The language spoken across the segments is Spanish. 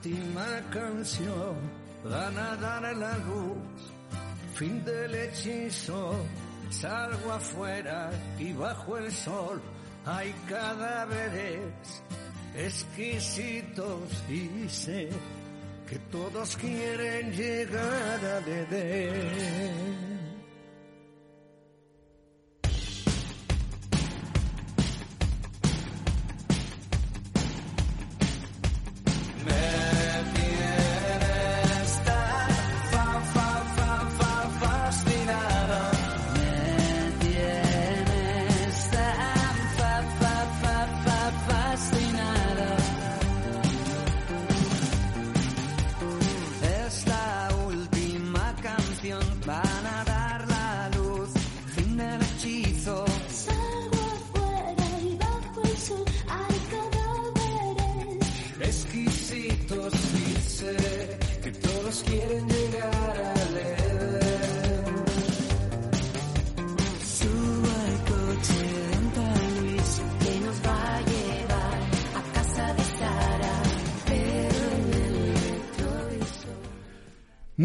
última canción van a dar la luz, fin del hechizo, salgo afuera y bajo el sol hay cadáveres exquisitos y sé que todos quieren llegar a beber.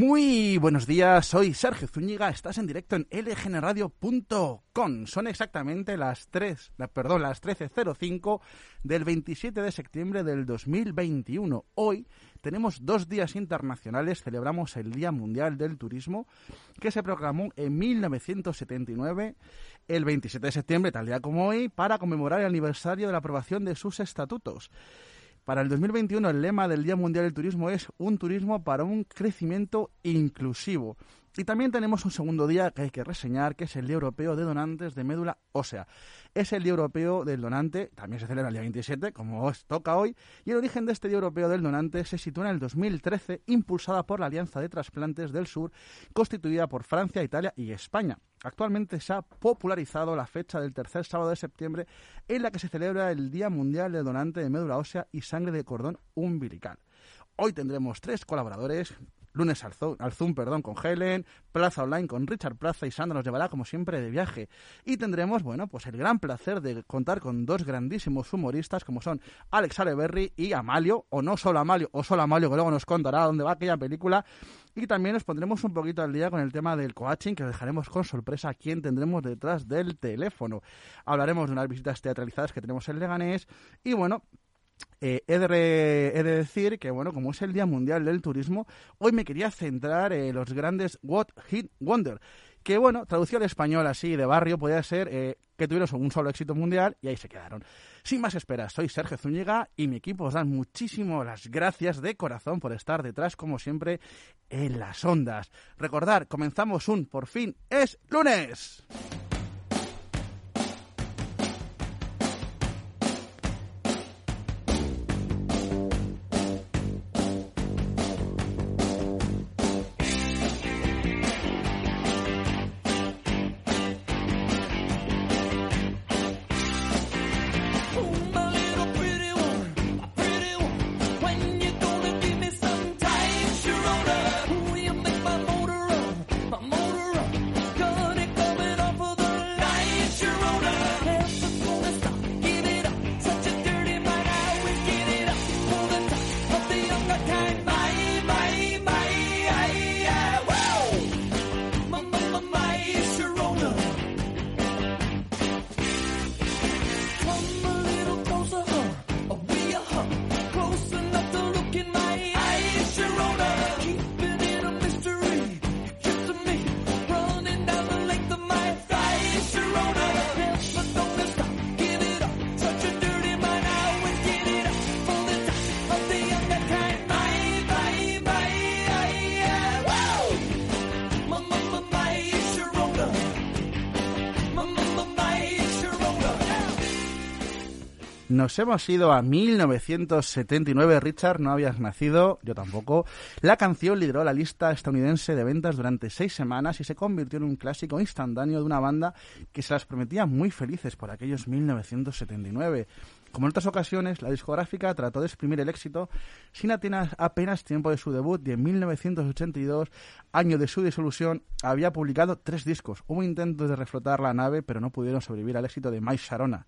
Muy buenos días, soy Sergio Zúñiga, estás en directo en lgnradio.com. Son exactamente las 3, perdón, las 13.05 del 27 de septiembre del 2021. Hoy tenemos dos días internacionales, celebramos el Día Mundial del Turismo, que se proclamó en 1979, el 27 de septiembre, tal día como hoy, para conmemorar el aniversario de la aprobación de sus estatutos. Para el 2021 el lema del Día Mundial del Turismo es un turismo para un crecimiento inclusivo. Y también tenemos un segundo día que hay que reseñar, que es el Día Europeo de Donantes de Médula Ósea es el Día Europeo del Donante, también se celebra el día 27, como os toca hoy, y el origen de este Día Europeo del Donante se sitúa en el 2013, impulsada por la Alianza de Trasplantes del Sur, constituida por Francia, Italia y España. Actualmente se ha popularizado la fecha del tercer sábado de septiembre en la que se celebra el Día Mundial del Donante de Médula Ósea y Sangre de Cordón Umbilical. Hoy tendremos tres colaboradores, lunes al Zoom, perdón, con Helen, Plaza Online con Richard Plaza y Sandra nos llevará como siempre de viaje. Y tendremos, bueno, pues el gran placer de contar con dos grandísimos humoristas como son Alex Aleberry y Amalio, o no solo Amalio, o solo Amalio, que luego nos contará dónde va aquella película. Y también nos pondremos un poquito al día con el tema del coaching, que dejaremos con sorpresa quién tendremos detrás del teléfono. Hablaremos de unas visitas teatralizadas que tenemos en Leganés. Y bueno, eh, he, de decir que, bueno, como es el Día Mundial del Turismo, hoy me quería centrar en los grandes What Hit Wonder. Que, bueno, traducido al español así de barrio, podría ser eh, que tuvieron un solo éxito mundial y ahí se quedaron. Sin más esperas, soy Sergio Zúñiga y mi equipo os dan muchísimo las gracias de corazón por estar detrás, como siempre, en las ondas. Recordar, comenzamos un por fin es lunes. Nos hemos ido a 1979. Richard, no habías nacido, yo tampoco. La canción lideró la lista estadounidense de ventas durante seis semanas y se convirtió en un clásico instantáneo de una banda que se las prometía muy felices por aquellos 1979. Como en otras ocasiones, la discográfica trató de exprimir el éxito sin apenas tiempo de su debut y en 1982, año de su disolución, había publicado tres discos. Hubo intentos de reflotar la nave, pero no pudieron sobrevivir al éxito de Mike Sharona.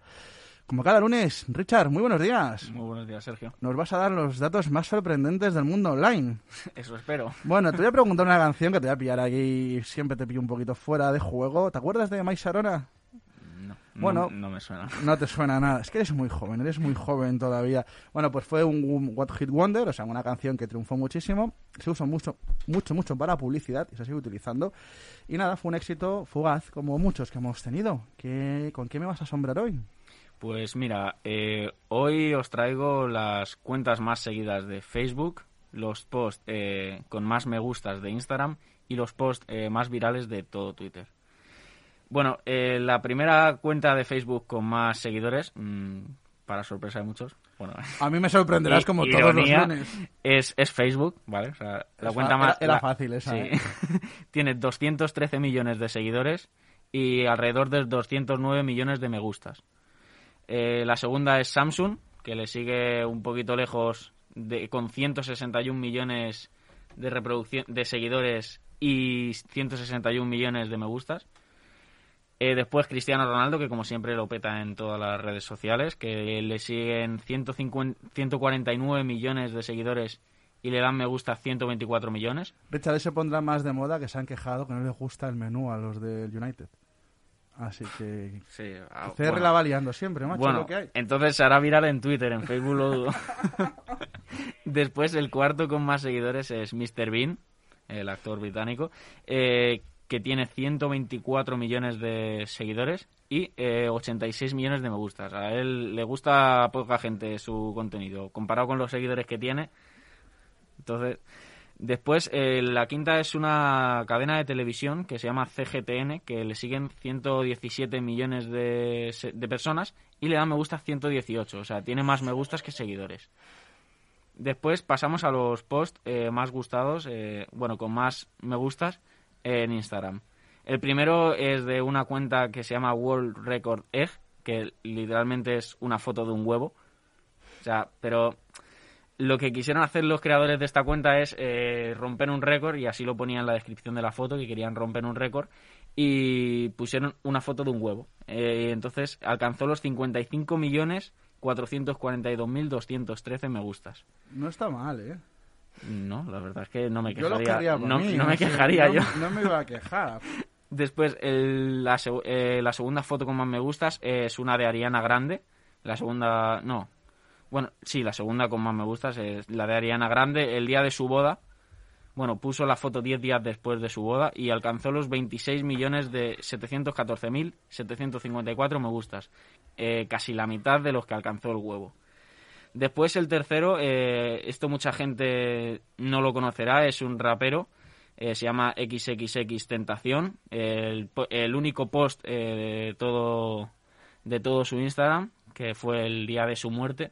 Como cada lunes, Richard, muy buenos días. Muy buenos días, Sergio. Nos vas a dar los datos más sorprendentes del mundo online. Eso espero. Bueno, te voy a preguntar una canción que te voy a pillar aquí, siempre te pillo un poquito fuera de juego. ¿Te acuerdas de Mike Sarona? No, Bueno, no, no me suena. No te suena nada. Es que eres muy joven, eres muy joven todavía. Bueno, pues fue un What Hit Wonder, o sea, una canción que triunfó muchísimo. Se usó mucho, mucho, mucho para publicidad y se sigue utilizando. Y nada, fue un éxito fugaz, como muchos que hemos tenido. ¿Qué, ¿Con qué me vas a asombrar hoy? Pues mira, eh, hoy os traigo las cuentas más seguidas de Facebook, los posts eh, con más me gustas de Instagram y los posts eh, más virales de todo Twitter. Bueno, eh, la primera cuenta de Facebook con más seguidores, mm, para sorpresa de muchos, bueno, A mí me sorprenderás como todos los lunes. Es, es Facebook, ¿vale? O sea, la cuenta más... era- fácil esa, sí. ¿eh? Tiene 213 millones de seguidores y alrededor de 209 millones de me gustas. Eh, la segunda es Samsung, que le sigue un poquito lejos de, con 161 millones de reproducción de seguidores y 161 millones de me gustas. Eh, después Cristiano Ronaldo, que como siempre lo peta en todas las redes sociales, que le siguen 150 149 millones de seguidores y le dan me gusta 124 millones. Richard, se pondrá más de moda que se han quejado que no les gusta el menú a los del United. Así que Sí, ah, CR bueno. la va liando siempre, macho, Bueno, lo que hay. entonces se hará viral en Twitter, en Facebook lo dudo. Después, el cuarto con más seguidores es Mr. Bean, el actor británico, eh, que tiene 124 millones de seguidores y eh, 86 millones de me gustas. A él le gusta a poca gente su contenido, comparado con los seguidores que tiene. Entonces, después, eh, la quinta es una cadena de televisión que se llama CGTN, que le siguen 117 millones de, de personas y le dan me gusta 118. O sea, tiene más me gustas que seguidores. Después pasamos a los posts eh, más gustados, eh, bueno, con más me gustas en Instagram. El primero es de una cuenta que se llama World Record Egg, que literalmente es una foto de un huevo. O sea, pero lo que quisieron hacer los creadores de esta cuenta es eh, romper un récord y así lo ponían en la descripción de la foto que querían romper un récord y pusieron una foto de un huevo. Eh, entonces alcanzó los 55 millones 442.213 me gustas. No está mal, ¿eh? No, la verdad es que no me Yo lo quejaría. por no, mí, no me sé, quejaría no- yo. No me iba a quejar. Después, el- la, eh, la segunda foto con más me gustas es una de Ariana Grande. La segunda, no. Bueno, sí, la segunda con más me gustas es la de Ariana Grande el día de su boda. Bueno, puso la foto 10 días después de su boda y alcanzó los 26 millones de 714.754 me gustas. Eh, casi la mitad de los que alcanzó el huevo. Después el tercero, eh, esto mucha gente no lo conocerá, es un rapero, eh, se llama XXX Tentación, el, el único post eh, de todo de todo su Instagram, que fue el día de su muerte,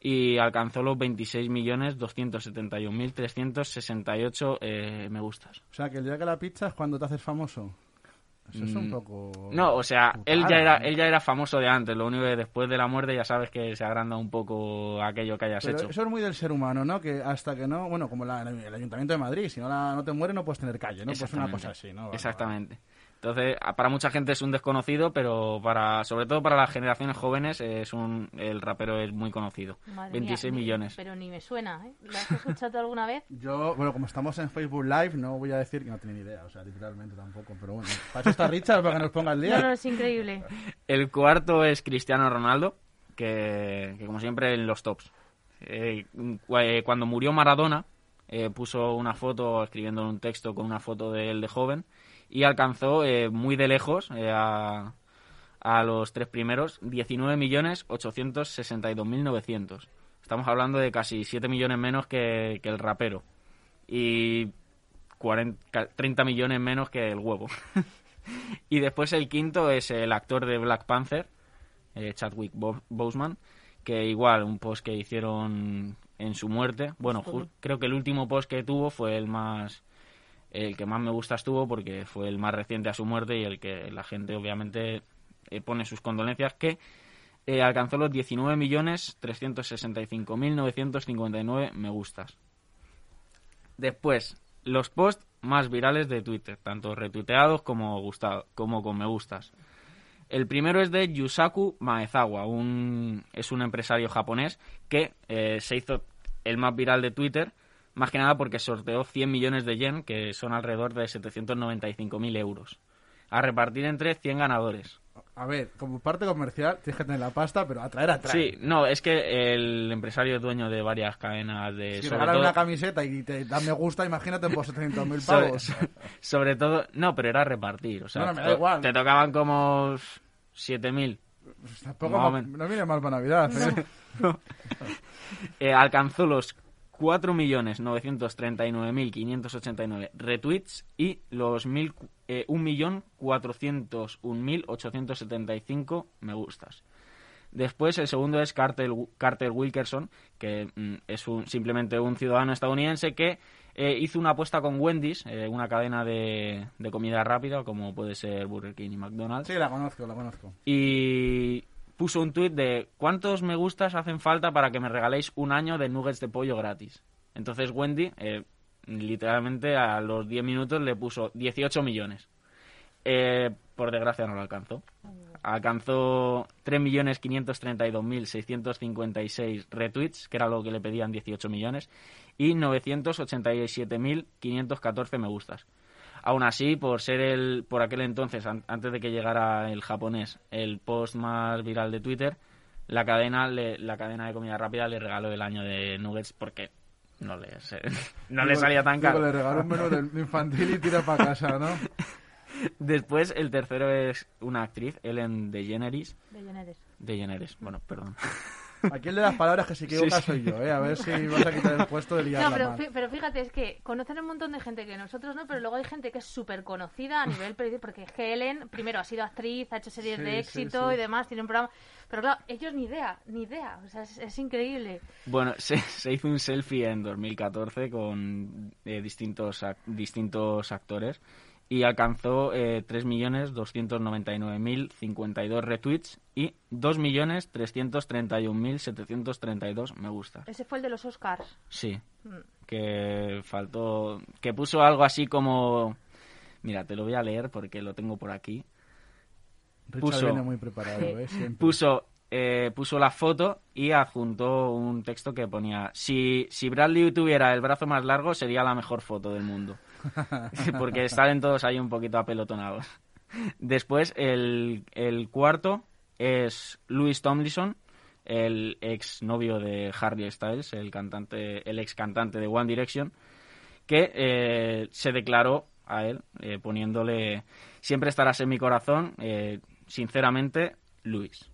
y alcanzó los 26.271.368 eh, me gustas. O sea, que el día que la pizza es cuando te haces famoso. Eso es un Mm, poco... No, o sea, él ya era él ya era famoso de antes, lo único que después de la muerte ya sabes que se agranda un poco aquello que hayas Pero hecho. eso es muy del ser humano, ¿no? Que hasta que no... Bueno, como la- el Ayuntamiento de Madrid, si no, la- no te muere no puedes tener calle, ¿no? Pues una cosa así, ¿no? Vale, Exactamente. Entonces, para mucha gente es un desconocido, pero para sobre todo para las generaciones jóvenes es un el rapero es muy conocido. Madre 26 mía, ni- millones. Pero ni me suena, ¿eh? ¿Lo has escuchado alguna vez? Yo, bueno, como estamos en Facebook Live, no voy a decir que no tengo ni idea, o sea, literalmente tampoco, pero bueno. Para eso está Richard, para que nos ponga el día. No, no, es increíble. El cuarto es Cristiano Ronaldo, que, que como siempre en los tops. Eh, eh, cuando murió Maradona, eh, puso una foto escribiendo un texto con una foto de él de joven y alcanzó eh, muy de lejos eh, a, a los tres primeros 19.862.900. Estamos hablando de casi 7 millones menos que, que el rapero y 40 ca- 30 millones menos que el huevo. y después el quinto es el actor de Black Panther, eh, Chadwick Bo- Boseman, que igual un post que hicieron en su muerte. Bueno, creo que el último post que tuvo fue el más el que más me gusta estuvo porque fue el más reciente a su muerte y el que la gente obviamente eh, pone sus condolencias que eh, alcanzó los 19.365.959 me gustas. Después, los posts más virales de Twitter, tanto retuiteados como, gustado, como con me gustas. El primero es de Yusaku Maezawa, un, es un empresario japonés que eh, se hizo el más viral de Twitter, más que nada porque sorteó 100 millones de yen, que son alrededor de 795.000 euros, a repartir entre 100 ganadores. A ver, como parte comercial tienes que tener la pasta, pero atraer, atraer. Sí, no, es que el empresario es dueño de varias cadenas de... Si sobre regalan todo- una camiseta y te da me gusta, imagínate por 700.000 sobre, pavos. sobre todo... No, pero era repartir, o sea, No, no, me da igual. te tocaban como 7.000. Pues tampoco no viene mal para Navidad. ¿eh? Eh, alcanzó los 4.939.589 retweets y los mil- eh, 1.401.875 me gustas. Después el segundo es Carter, Carter Wilkerson, que mm, es un- simplemente un ciudadano estadounidense que eh, hizo una apuesta con Wendy's, eh, una cadena de, de comida rápida como puede ser Burger King y McDonald's Sí, la conozco, la conozco. y puso un tuit de cuántos me gustas hacen falta para que me regaléis un año de nuggets de pollo gratis. Entonces Wendy, eh, literalmente a los 10 minutos le puso 18 millones. Eh, por desgracia no lo alcanzó. Alcanzó 3.532.656 retweets, que era lo que le pedían 18 millones, y 987.514 me gustas. Aún así, por ser el, por aquel entonces, an- antes de que llegara el japonés, el post más viral de Twitter, la cadena, le- la cadena de comida rápida le regaló el año de nuggets porque no le, se- no le salía tan caro. le regalo un menú del infantil y tira para casa, ¿no? Después, el tercero es una actriz, Ellen DeGeneres. De Jenneres. DeGeneres, bueno, perdón. Aquí el de las palabras que se equivoca Sí, sí. soy yo, ¿eh? A ver si vas a quitar el puesto de liarla No, pero, fí- pero fíjate, es que conocen un montón de gente que nosotros no, pero luego hay gente que es súper conocida a nivel periodístico, porque es que Ellen, primero, ha sido actriz, ha hecho series Sí, de sí, éxito sí. y demás, tiene un programa... Pero claro, ellos ni idea, ni idea, o sea, es, es increíble. Bueno, se, se hizo un selfie en 2014 con eh, distintos, ac- distintos actores y alcanzó eh, 3.299.052 retweets y 2.331.732 me gusta. Ese fue el de los Oscars. Sí, Mm. que faltó, que puso algo así como... Mira, te lo voy a leer porque lo tengo por aquí. Puso- viene muy preparado, Sí. ¿eh? Puso eh, puso la foto y adjuntó un texto que ponía si, si Bradley tuviera el brazo más largo sería la mejor foto del mundo porque salen todos ahí un poquito apelotonados. Después el, el cuarto es Louis Tomlinson el ex novio de Harry Styles el cantante el ex cantante de One Direction que eh, se declaró a él eh, poniéndole siempre estarás en mi corazón eh, sinceramente Luis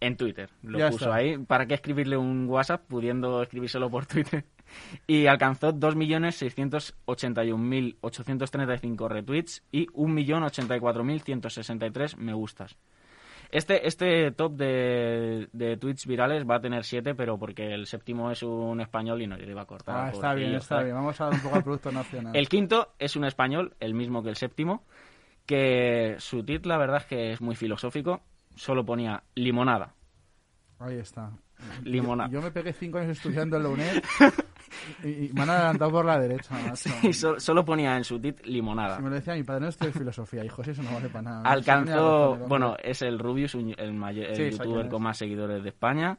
en Twitter. Lo Ya puso está. ahí. Para qué escribirle un WhatsApp pudiendo escribírselo por Twitter y alcanzó 2.681.835 retweets y 1.084.163 me gustas este, este top de, de tweets virales va a tener 7, pero porque el séptimo es un español y no le iba a cortar. Ah, está bien, está bien. Vamos a dar un poco al producto nacional. El quinto es un español, el mismo que el séptimo, que su tweet la verdad es que es muy filosófico. Solo ponía limonada. Ahí está. Limonada. Yo, yo me pegué cinco años estudiando en la UNED y, y me han adelantado por la derecha, macho. Solo ponía en su Si limonada. me lo decía mi padre, no estudio filosofía, hijo, si eso no vale para nada. Alcanzó, bueno, es el Rubius, un- el, mayor, el Sí, youtuber con más seguidores de España.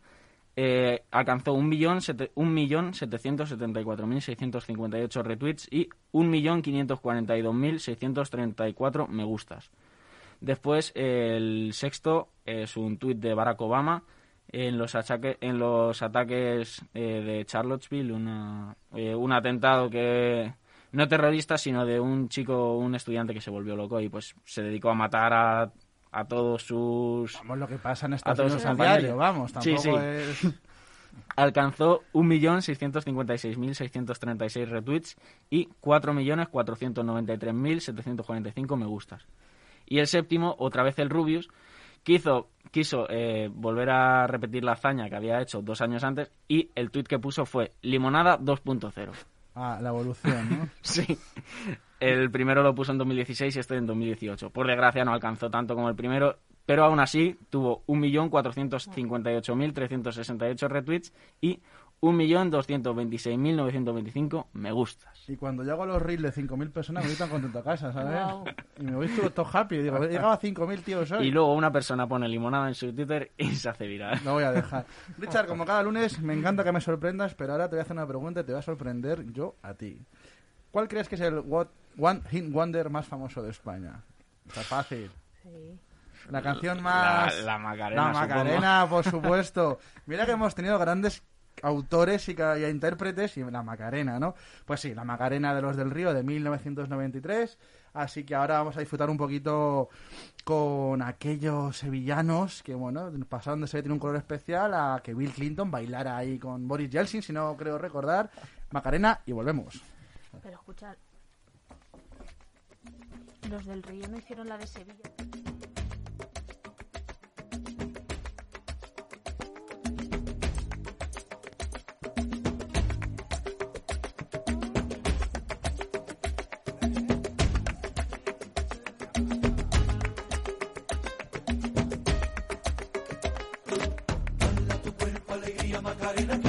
Eh, alcanzó 1.774.658 retweets y 1.542.634 me gustas. Después, el sexto es un tuit de Barack Obama en los, achaque- en los ataques eh, de Charlottesville, una, eh, un atentado que no terrorista, sino de un chico, un estudiante que se volvió loco y pues se dedicó a matar a, a todos sus... Vamos, lo que pasa en A Estados todos Unidos sus a compañeros. diario, vamos, Sí, tampoco sí. es... Alcanzó 1.656.636 retweets y 4.493.745 me gustas. Y el séptimo, otra vez el Rubius, quiso, quiso eh, volver a repetir la hazaña que había hecho dos años antes y el tweet que puso fue limonada 2.0. Ah, la evolución, ¿no? Sí. El primero lo puso en 2016 y este en 2018. Por desgracia no alcanzó tanto como el primero, pero aún así tuvo 1.458.368 retweets y 1.226.925 me gustas. Y cuando yo hago los reels de 5.000 personas me voy tan contento a casa, ¿sabes? Y me voy todo, happy. Digo, he llegado a 5.000 tíos hoy. Y luego una persona pone limonada en su Twitter y se hace viral. No voy a dejar. Richard, como cada lunes, me encanta que me sorprendas, pero ahora te voy a hacer una pregunta y te voy a sorprender yo a ti. ¿Cuál crees que es el what- One Hit Wonder más famoso de España? Está fácil. Sí. La canción más... La, la Macarena, La supongo. Macarena, por supuesto. Mira que hemos tenido grandes autores y, y intérpretes y la Macarena, ¿no? Pues sí, la Macarena de los del Río de 1993. Así que ahora vamos a disfrutar un poquito con aquellos sevillanos que, bueno, pasaron de ser tiene un color especial a que Bill Clinton bailara ahí con Boris Yeltsin, si no creo recordar. Macarena y volvemos. Pero escucha, los del Río no hicieron la de Sevilla. Macarena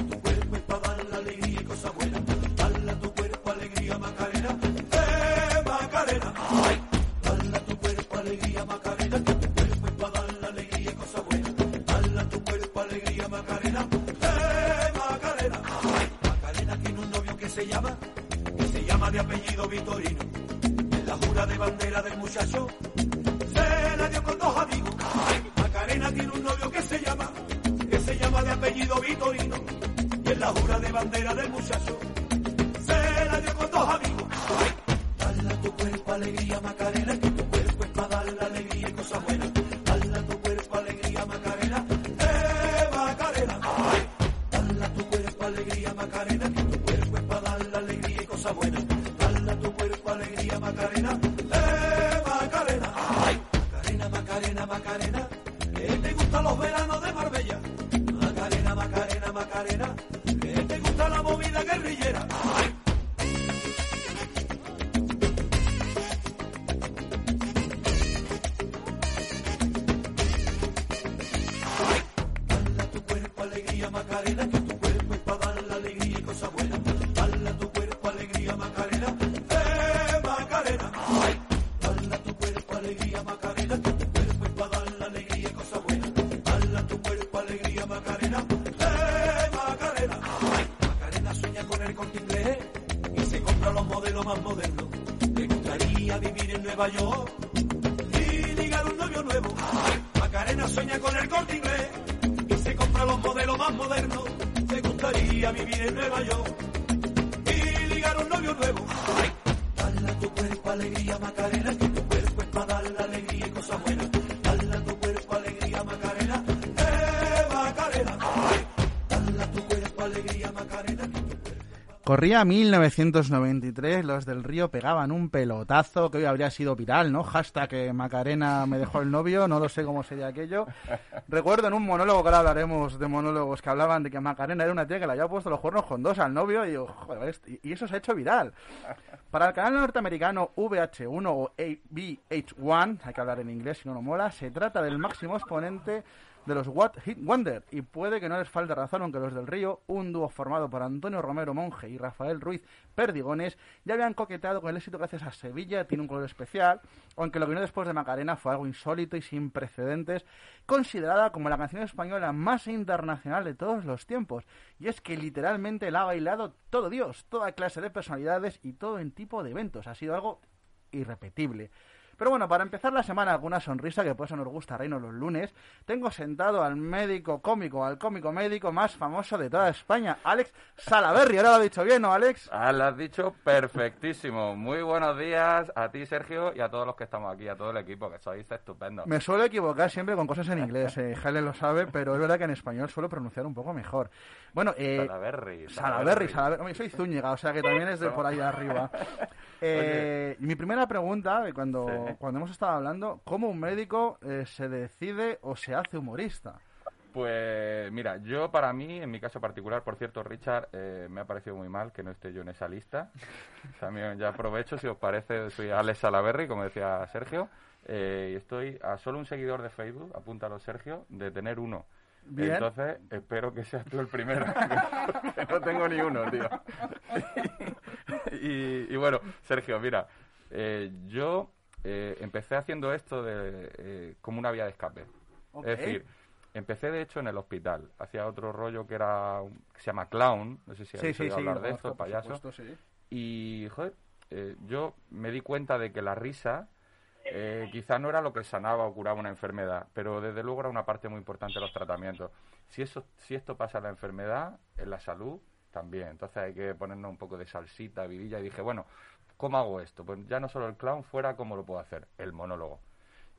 Corría 1993, los del Río pegaban un pelotazo que hoy habría sido viral, ¿no? Hashtag que Macarena me dejó el novio, no lo sé cómo sería aquello. Recuerdo en un monólogo, que ahora hablaremos de monólogos que hablaban de que Macarena era una tía que le había puesto los cuernos con dos al novio y digo, joder, este- y eso se ha hecho viral. Para el canal norteamericano VH1 o VH1, hay que hablar en inglés si no no mola, se trata del máximo exponente de los What Hit Wonder y puede que no les falte razón aunque los del Río, un dúo formado por Antonio Romero Monge y Rafael Ruiz Perdigones, ya habían coqueteado con el éxito gracias a Sevilla, tiene un color especial, aunque lo que vino después de Macarena fue algo insólito y sin precedentes, considerada como la canción española más internacional de todos los tiempos. Y es que literalmente la ha bailado todo Dios, toda clase de personalidades y todo en tipo de eventos. Ha sido algo irrepetible. Pero bueno, para empezar la semana con una sonrisa, que por eso nos gusta Reino los lunes, tengo sentado al médico cómico, al cómico médico más famoso de toda España, Alex Salaberry. Ahora lo ha dicho bien, ¿no, Alex? Ah, lo has dicho perfectísimo. Muy buenos días a ti, Sergio, y a todos los que estamos aquí, a todo el equipo, que sois estupendos. Me suelo equivocar siempre con cosas en inglés, eh, Helen lo sabe, pero es verdad que en español suelo pronunciar un poco mejor. Bueno, eh, Salaberry. Salaberry, Salaberry. Hombre, soy Zúñiga, o sea que también es de por ahí arriba. Eh, mi primera pregunta, eh, cuando. Cuando hemos estado hablando, ¿cómo un médico eh, se decide o se hace humorista? Pues mira, yo para mí, en mi caso particular, por cierto, Richard, eh, me ha parecido muy mal que no esté yo en esa lista. También ya aprovecho, si os parece, soy Alex Salaberry, como decía Sergio, eh, y estoy a solo un seguidor de Facebook, apúntalo Sergio, de tener uno. Bien. Entonces, espero que seas tú el primero. no tengo ni uno, tío. y, y bueno, Sergio, mira, eh, yo eh, empecé haciendo esto de, eh, como una vía de escape. Es decir, empecé de hecho en el hospital. Hacía otro rollo que era que se llama clown. No sé si habéis sí, oído sí. hablar de esto, payaso. supuesto. Y, joder, eh, yo me di cuenta de que la risa eh, quizá no era lo que sanaba o curaba una enfermedad, pero desde luego era una parte muy importante de los tratamientos. Si, eso, si esto pasa en la enfermedad, en la salud también. Entonces hay que ponernos un poco de salsita, vidilla. Y dije, bueno, ¿cómo hago esto? Pues ya no solo el clown fuera, ¿cómo lo puedo hacer? El monólogo.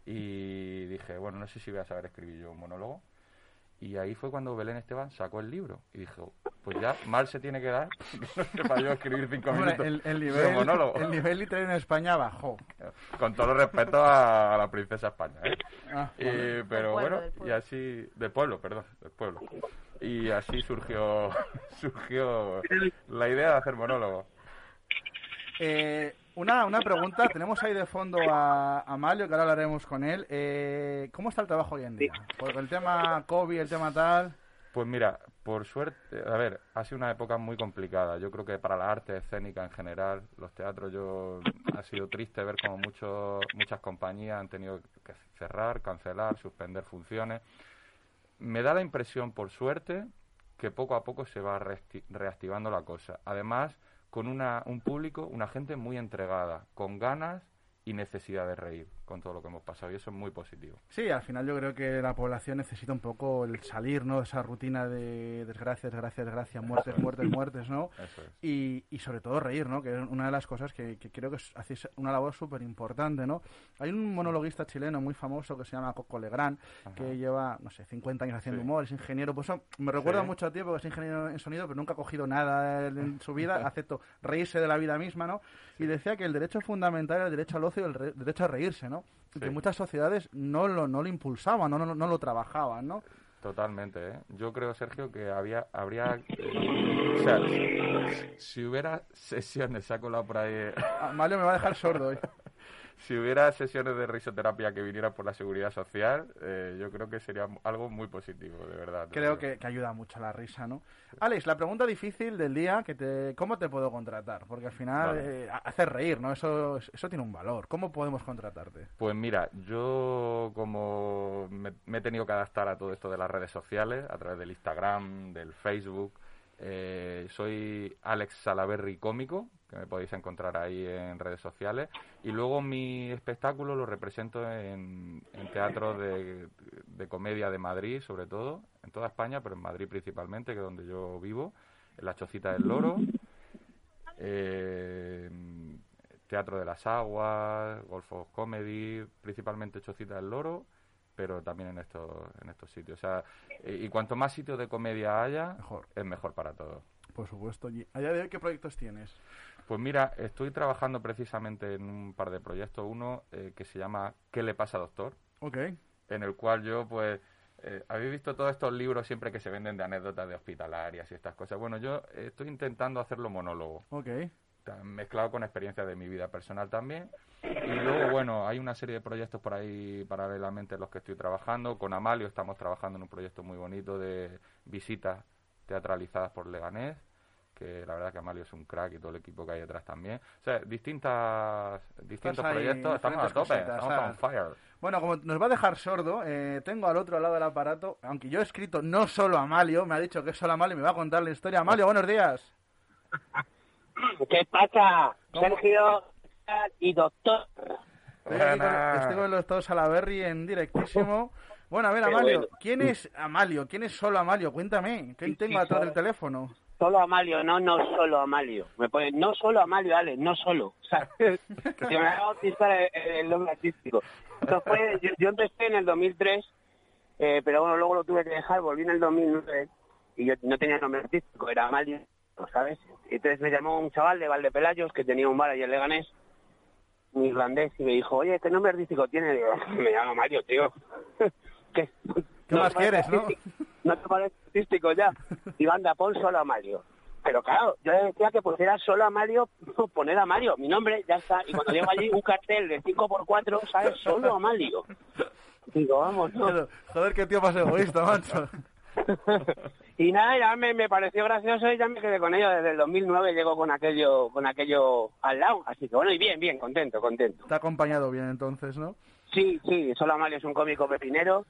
Y dije, bueno, no sé si voy a saber escribir yo un monólogo. Y ahí fue cuando Belén Esteban sacó el libro. Y dije, pues ya mal se tiene que dar sepa yo escribir cinco minutos el, el de nivel, monólogo. el nivel literario en España bajó. Con todo el respeto a la princesa España, ¿eh? Ah, Y- pero pueblo, bueno, y así... Del pueblo, perdón, del pueblo. Y así surgió, surgió la idea de hacer monólogo. Eh, una, una pregunta, tenemos ahí de fondo a, a Malio, que ahora hablaremos con él. Eh, ¿Cómo está el trabajo hoy en día? Porque el tema COVID, el tema tal... Pues mira, por suerte, a ver, ha sido una época muy complicada. Yo creo que para la arte escénica en general, los teatros, yo ha sido triste ver como muchos, muchas compañías han tenido que cerrar, cancelar, suspender funciones. Me da la impresión, por suerte, que poco a poco se va reacti- reactivando la cosa. Además, con una, un público, una gente muy entregada, con ganas y necesidad de reír con todo lo que hemos pasado. Y eso es muy positivo. Sí, al final yo creo que la población necesita un poco el salir, ¿no? De esa rutina de desgracias, desgracias, desgracias, muertes, muertes, muertes, ¿no? Eso es. Y, y sobre todo reír, ¿no? Que es una de las cosas que, que creo que hacéis una labor súper importante, ¿no? Hay un monologuista chileno muy famoso que se llama Coco Legrand, que lleva, no sé, 50 años haciendo Sí. humor, es ingeniero. Pues me recuerda Sí. mucho a ti porque es ingeniero en sonido, pero nunca ha cogido nada en su vida, acepto reírse de la vida misma, ¿no? Y decía que el derecho fundamental era el derecho al ocio y el re- derecho a reírse, ¿no? Sí. que muchas sociedades no lo, no lo impulsaban, no, no, no lo trabajaban, ¿no? Totalmente, ¿eh? Yo creo, Sergio, que había, habría... eh, o sea, si, si hubiera sesiones, se ha colado por ahí... eh, Ah, Mario me va a dejar sordo hoy. Si hubiera sesiones de risoterapia que vinieran por la seguridad social, eh, yo creo que sería algo muy positivo, de verdad. Creo que, que ayuda mucho la risa, ¿no? Alex, la pregunta difícil del día, que te, ¿cómo te puedo contratar? Porque al final Vale. eh, hacer reír, ¿no? Eso, eso tiene un valor. ¿Cómo podemos contratarte? Pues mira, yo como me, me he tenido que adaptar a todo esto de las redes sociales, a través del Instagram, del Facebook, eh, soy Alex Salaberry Cómico, que me podéis encontrar ahí en redes sociales, y luego mi espectáculo lo represento en, en teatros de, de comedia de Madrid, sobre todo, en toda España, pero en Madrid principalmente, que es donde yo vivo, en la Chocita del Loro, eh, Teatro de las Aguas, Golf of Comedy, principalmente Chocita del Loro, pero también en estos, en estos sitios. O sea, y cuanto más sitios de comedia haya, Mejor. es mejor para todos. Por supuesto. Y ¿A día de hoy qué proyectos tienes? Pues mira, estoy trabajando precisamente en un par de proyectos. Uno eh, que se llama ¿Qué le pasa, doctor? Ok. en el cual yo, pues, eh, habéis visto todos estos libros siempre que se venden de anécdotas de hospitalarias y estas cosas. Bueno, yo estoy intentando hacerlo monólogo, Ok. mezclado con experiencias de mi vida personal también. Y luego, bueno, hay una serie de proyectos por ahí paralelamente en los que estoy trabajando. Con Amalio estamos trabajando en un proyecto muy bonito de visitas teatralizadas por Leganés, que la verdad que Amalio es un crack y todo el equipo que hay detrás también. O sea, distintas, distintos proyectos, estamos a tope, cositas, estamos ah. on fire. Bueno, como nos va a dejar sordo, eh, tengo al otro lado del aparato, aunque yo he escrito no solo a Amalio, me ha dicho que es solo Amalio y me va a contar la historia. Amalio, buenos días. ¿Qué pasa, ¿Cómo? Sergio y doctor? Estoy, con, Buenas. estoy con los dos Salaberry en directísimo. Bueno, a ver, Amalio. ¿quién es Amalio? ¿Quién es solo Amalio? Cuéntame, ¿quién tengo atrás del teléfono? Solo Amalio, no, no solo Amalio. Me pone, no solo Amalio, Ale, no solo. O que me va a bautizar el, nombre artístico. Esto fue, yo, empecé en el 2003, eh, pero bueno, luego lo tuve que dejar, volví en el 2009 y yo no tenía nombre artístico, era Amalio, ¿sabes? Entonces me llamó un chaval de Valdepelayos que tenía un bar allí en Leganés, un irlandés, y me dijo, oye, ¿qué nombre artístico tiene? Me llamo Mario, tío. ¿Qué, ¿Qué más te parece quieres, no? ¿No te parece artístico ya? Y banda, pon solo a Mario. Pero claro, yo le decía que pusiera solo a Mario, poner a Mario, mi nombre, ya está. Y cuando llego allí, un cartel de 5x4, ¿sabes? Solo a Mario. Digo, vamos, no. Joder, Joder, qué tío más egoísta, macho. y nada, ya me, me pareció gracioso y ya me quedé con ello. Desde el 2009 llego con aquello, con aquello al lado. Así que bueno, y bien, bien, contento, contento. Te ha acompañado bien entonces, ¿no? Sí, sí, Solo Amalio es un cómico pepinero,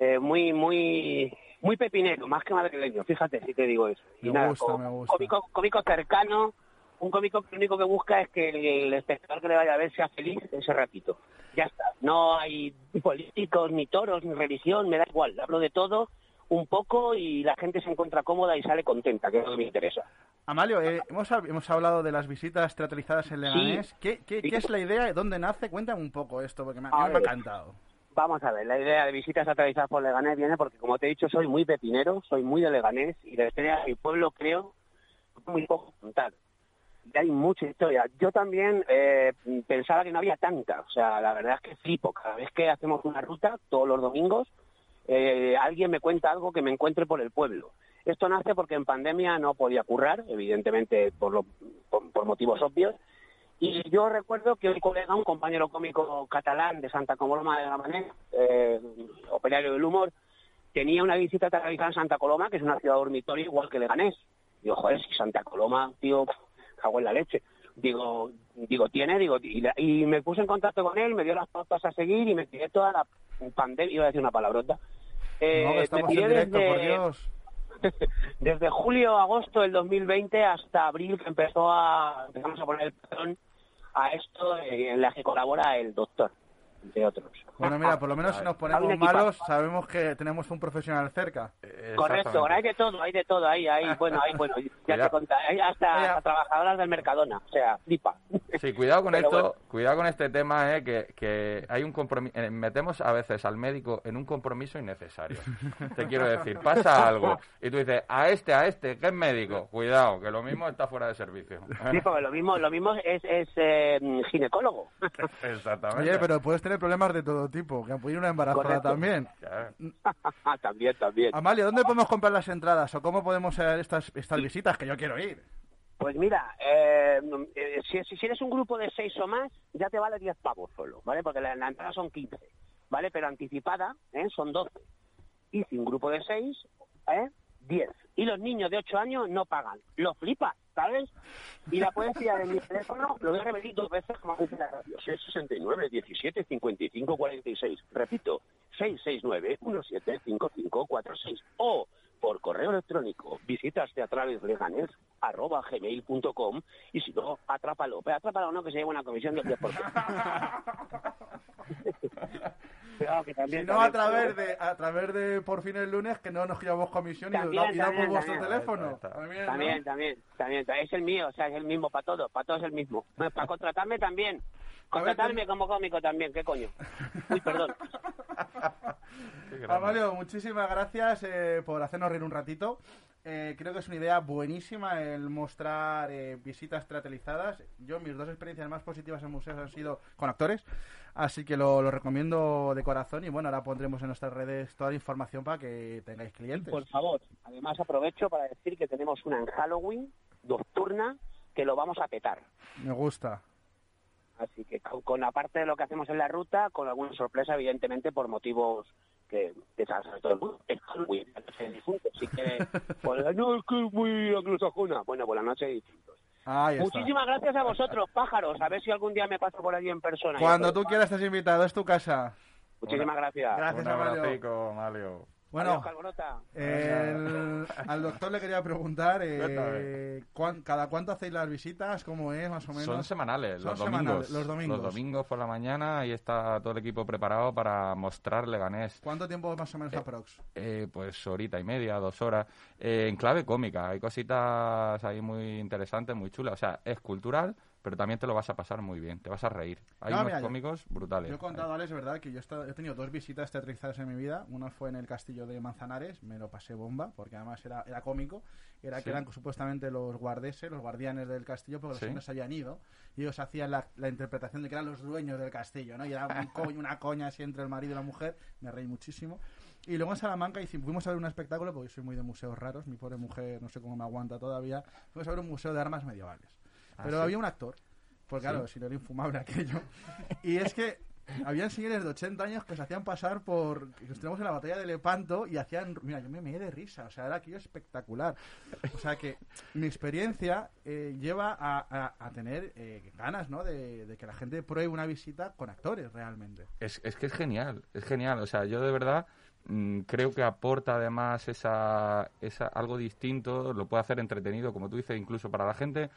eh, muy, muy, muy pepinero, más que madrileño, fíjate si te digo eso. Y Me nada, gusta, me gusta. Cómico, cómico cercano, un cómico que lo único que busca es que el, espectador que le vaya a ver sea feliz ese ratito. Ya está, no hay políticos, ni toros, ni religión, me da igual, hablo de todo un poco y la gente se encuentra cómoda y sale contenta, que es lo que me interesa. Amalio, eh, hemos, hemos hablado de las visitas teatralizadas en Leganés. ¿Qué, qué, Sí. qué es la idea? ¿Dónde nace? Cuéntame un poco esto, porque me, mí me ha encantado. Vamos a ver, la idea de visitas atravesadas por Leganés viene porque, como te he dicho, soy muy pepinero, soy muy de Leganés y la historia de pueblo creo muy poco contar. Y hay mucha historia. Yo también eh, pensaba que no había tanta, o sea, la verdad es que flipo. Cada vez que hacemos una ruta, todos los domingos, eh, alguien me cuenta algo que me encuentre por el pueblo. Esto nace porque en pandemia no podía currar, evidentemente por, lo- por- por motivos obvios, y yo recuerdo que un colega, un compañero cómico catalán de Santa Coloma de Gramenet, eh, operario del humor, tenía una visita teatralizada en Santa Coloma, que es una ciudad dormitorio igual que Leganés. Digo, joder, si Santa Coloma, tío, cago en la leche. Digo, digo, tiene, digo, y, la- y me puse en contacto con él, me dio las pautas a seguir y me tiré toda la pandemia, iba a decir una palabrota. Eh, no, me en tiré directo, desde- por Dios. desde julio agosto del 2020 hasta abril que empezó a empezamos a poner el patrón a esto en la que colabora el doctor entre otros Bueno, mira, por lo menos si nos ponemos Hay malos, sabemos que tenemos un profesional cerca. correcto hay de todo hay de todo ahí ahí bueno ahí bueno ya te conté hay hasta, trabajadoras del Mercadona o sea flipa Sí, cuidado con Pero esto, bueno. cuidado con este tema, eh, que, que hay un compromiso, metemos a veces al médico en un compromiso innecesario. Te quiero decir, pasa algo y tú dices, a este, a este, que es médico, cuidado, que lo mismo está fuera de servicio. sí porque lo mismo lo mismo es, es eh, ginecólogo Exactamente. Oye, pero puedes tener problemas de todo tipo, que puede ir una embarazada Correcto. también. Claro. también también Amalio, ¿dónde podemos comprar las entradas o cómo podemos hacer estas, estas visitas? Que yo quiero ir. Pues mira, eh, eh, si, si eres un grupo de seis o más, ya te vale 10 pavos solo, ¿vale? Porque la, la entrada son 15, ¿vale? Pero anticipada, ¿eh? Son 12. Y si un grupo de seis, ¿eh? 10. Y los niños de 8 años no pagan. Lo flipas, ¿sabes? Y la puedes pillar en mi teléfono, lo voy a repetir dos veces como dice la radio. 669 17 55 46. Repito, 669 17 55 46. O por correo electrónico, visitas teatrales leganes, arroba gmail.com y si no, atrápalo. Pero atrápalo no, que se lleva una comisión del 10%. Cuidado, que Si también- no, a través de a través de por fin el lunes, que no nos llevamos comisión y, También, y damos también, vuestro también. teléfono. También, ¿no? También, también, también. Es el mío, o sea, es el mismo para todos. Para todos es el mismo. Bueno, Para contratarme también. Contratarme como cómico también, ¿qué coño? Uy, perdón. Amalio, muchísimas gracias eh, por hacernos reír un ratito. Eh, creo que es una idea buenísima el mostrar eh, visitas teatralizadas. Yo, mis dos experiencias más positivas en museos han sido con actores, así que lo, lo recomiendo de corazón. Y bueno, ahora pondremos en nuestras redes toda la información para que tengáis clientes. Por favor, además aprovecho para decir que tenemos una en Halloween, nocturna, que lo vamos a petar. Me gusta. Así que con, con aparte de lo que hacemos en la ruta, con alguna sorpresa, evidentemente, por motivos que, que sabe todo el mundo. Es Halloween, la noche. Si que, pues, no, es que es muy anglosajona. Bueno, pues la noche está. Muchísimas gracias a vosotros, pájaros. A ver si algún día me paso por allí en persona. Cuando tú quieras estás invitado, es tu casa. Muchísimas gracias. Gracias, Un Amalio. abracico, Amalio. Bueno, el- al doctor le quería preguntar, eh. ¿cuán- ¿cada cuánto hacéis las visitas? ¿Cómo es, más o menos? Son semanales, Son los semanales, domingos. los domingos. Los domingos por la mañana y está todo el equipo preparado para mostrar Leganés. ¿Cuánto tiempo más o menos aprox? Eh, pues horita y media, dos horas, eh, en clave cómica. Hay cositas ahí muy interesantes, muy chulas. O sea, es cultural, pero también te lo vas a pasar muy bien, te vas a reír. Hay No, unos mira, yo- cómicos brutales. Yo he contado, Alex, verdad, que yo he, estado- he tenido dos visitas teatralizadas en mi vida. Una fue en el castillo de Manzanares, me lo pasé bomba, porque además era, era cómico. Era Sí. que eran supuestamente los guardeses, los guardianes del castillo, porque los hombres habían ido. Y ellos hacían la, la interpretación de que eran los dueños del castillo, ¿no? Y era un co- una coña así entre el marido y la mujer. Me reí muchísimo. Y luego en Salamanca hicimos, fuimos a ver un espectáculo, porque yo soy muy de museos raros. Mi pobre mujer, no sé cómo me aguanta todavía. Fuimos a ver un museo de armas medievales. Ah, Pero sí. había un actor. Pues claro, Sí. si no era infumable aquello. Y es que habían señores de 80 años que se hacían pasar por... que estuvimos en la batalla de Lepanto y hacían... Mira, yo me meé de risa, o sea, era aquello espectacular. O sea que mi experiencia eh, lleva a, a- a tener eh, ganas, ¿no? De, de que la gente pruebe una visita con actores, realmente. Es, es que es genial, es genial. O sea, yo de verdad mm, creo que aporta además esa, esa algo distinto, lo puede hacer entretenido, como tú dices, incluso para la gente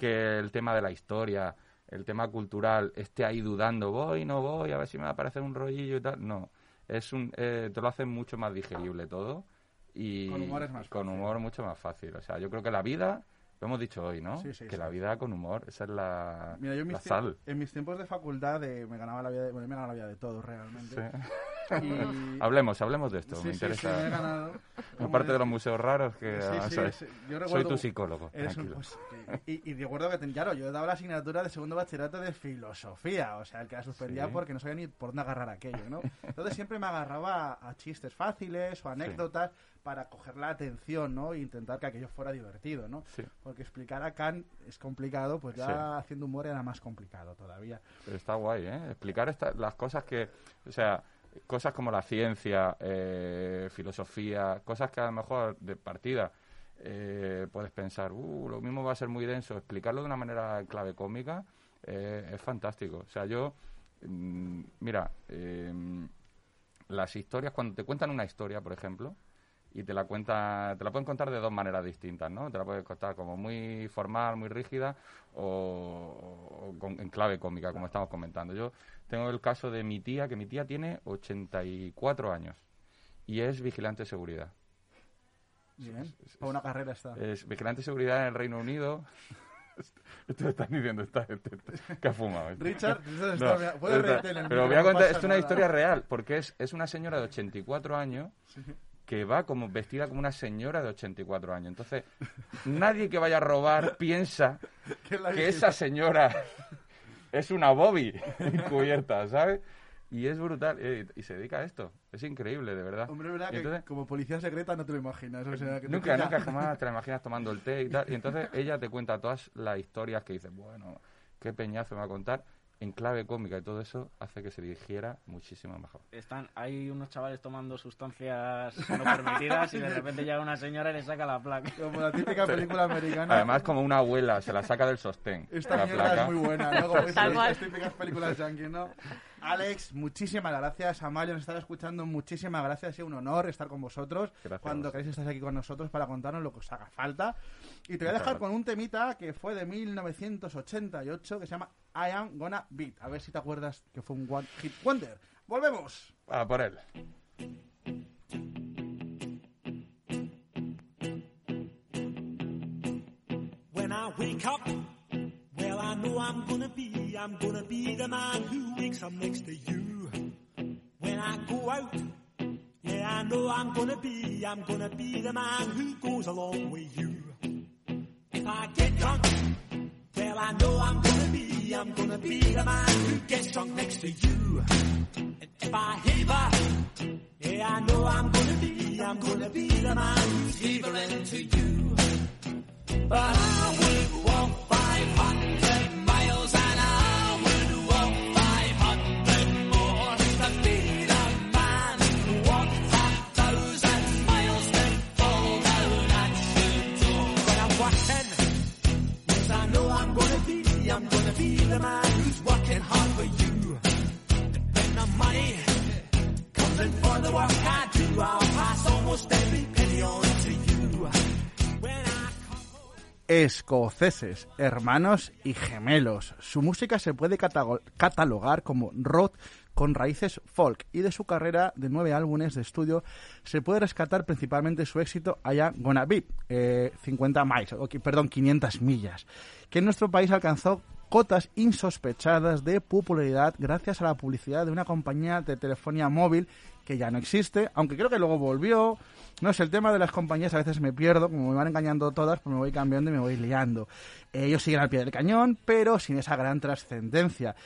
que el tema de la historia, el tema cultural, esté ahí dudando, voy, no voy, a ver si me va a parecer un rollillo y tal. No, es un, eh, te lo hace mucho más digerible todo y Con humor es más con fácil. humor mucho más fácil. O sea, yo creo que la vida, lo hemos dicho hoy, ¿no? Sí, sí, que sí. la vida con humor, esa es la, Mira, yo en la mis, sal. en mis tiempos de facultad eh, me ganaba la vida de, bueno, me ganaba la vida de todos realmente. Sí. Y- Hablemos, hablemos de esto, Sí, me sí, sí, interesa. me he ganado. Aparte de los museos raros, que Sí, ah, sí, ¿sabes? sí. Yo soy recuerdo- tu psicólogo. Eres un- tranquilo. pues, y, y recuerdo que, ten- claro, yo daba la asignatura de segundo bachillerato de filosofía, o sea, el que la suspendía Sí. porque no sabía ni por dónde agarrar aquello, ¿no? Entonces siempre me agarraba a, a chistes fáciles o anécdotas para coger la atención, ¿no? E intentar que aquello fuera divertido, ¿no? Sí. Porque explicar a Kant es complicado, pues ya Sí. haciendo humor era más complicado todavía. Pero está guay, ¿eh? Explicar esta- las cosas que, o sea, cosas como la ciencia, eh, filosofía, cosas que a lo mejor de partida eh, puedes pensar, uh, lo mismo va a ser muy denso. Explicarlo de una manera clave cómica eh, es fantástico. O sea, yo, mm, mira, eh, las historias, cuando te cuentan una historia, por ejemplo, y te la cuenta, te la pueden contar de dos maneras distintas, ¿no? Te la pueden contar como muy formal, muy rígida o, o con- en clave cómica, como estamos comentando. Yo tengo el caso de mi tía, que mi tía tiene 84 años y es vigilante de seguridad. Bien, para una carrera está. Es vigilante de seguridad en el Reino Unido. Esto me están diciendo esta gente que ha fumado. Richard, No, está- puedes está- pero voy a no contar, pasa es una nada. historia real, porque es, es una señora de 84 años que va como vestida como una señora de 84 años. Entonces, nadie que vaya a robar piensa Que esa señora es una Bobby encubierta, ¿sabes? Y es brutal, eh, y se dedica a esto. Es increíble, de verdad. Hombre, verdad que como policía secreta no te lo imaginas. o sea, que te Nunca, nunca jamás te la imaginas tomando el té y tal. Y entonces ella te cuenta todas las historias que dices, bueno, qué peñazo me va a contar. En clave cómica y todo eso hace que se digiera muchísimo mejor. Están, hay unos chavales tomando sustancias no permitidas y de repente llega una señora y le saca la placa. Como la típica película americana. Además, como una abuela, se la saca del sostén. Esta la mierda placa. es muy buena, ¿no? Como las típicas películas yankee, ¿no? Alex, muchísimas gracias. Amalia nos está escuchando. Muchísimas gracias. Ha sido un honor estar con vosotros. Gracias. Cuando queréis estar aquí con nosotros para contarnos lo que os haga falta. Y te voy a dejar con un temita que fue de 1988 que se llama I Am Gonna Beat. A ver si te acuerdas que fue un One Hit Wonder. ¡Volvemos! Ah, por él. When I wake up, well, I know I'm gonna be, I'm gonna be the man who wakes up next to you. When I go out, yeah, I know I'm gonna be, I'm gonna be the man who goes along with you. If I get drunk, I know I'm gonna be, I'm gonna be the man who gets drunk next to you. And if I heaver, yeah, I know I'm gonna be, I'm gonna be the man who's heavering to you. But I would walk 500 miles and I would walk 500 more to be the man who walked a thousand miles to fall down at your door. But I'm working, escoceses, hermanos y gemelos. Su música se puede catalogar como rock con raíces folk y de su carrera de nueve álbumes de estudio se puede rescatar principalmente su éxito allá Gonna Be, eh, 50 miles, o, perdón, 500 millas, que en nuestro país alcanzó cotas insospechadas de popularidad gracias a la publicidad de una compañía de telefonía móvil que ya no existe, aunque creo que luego volvió. No sé, el tema de las compañías a veces me pierdo, como me van engañando todas, pues me voy cambiando y me voy liando. Ellos siguen al pie del cañón, pero sin esa gran trascendencia.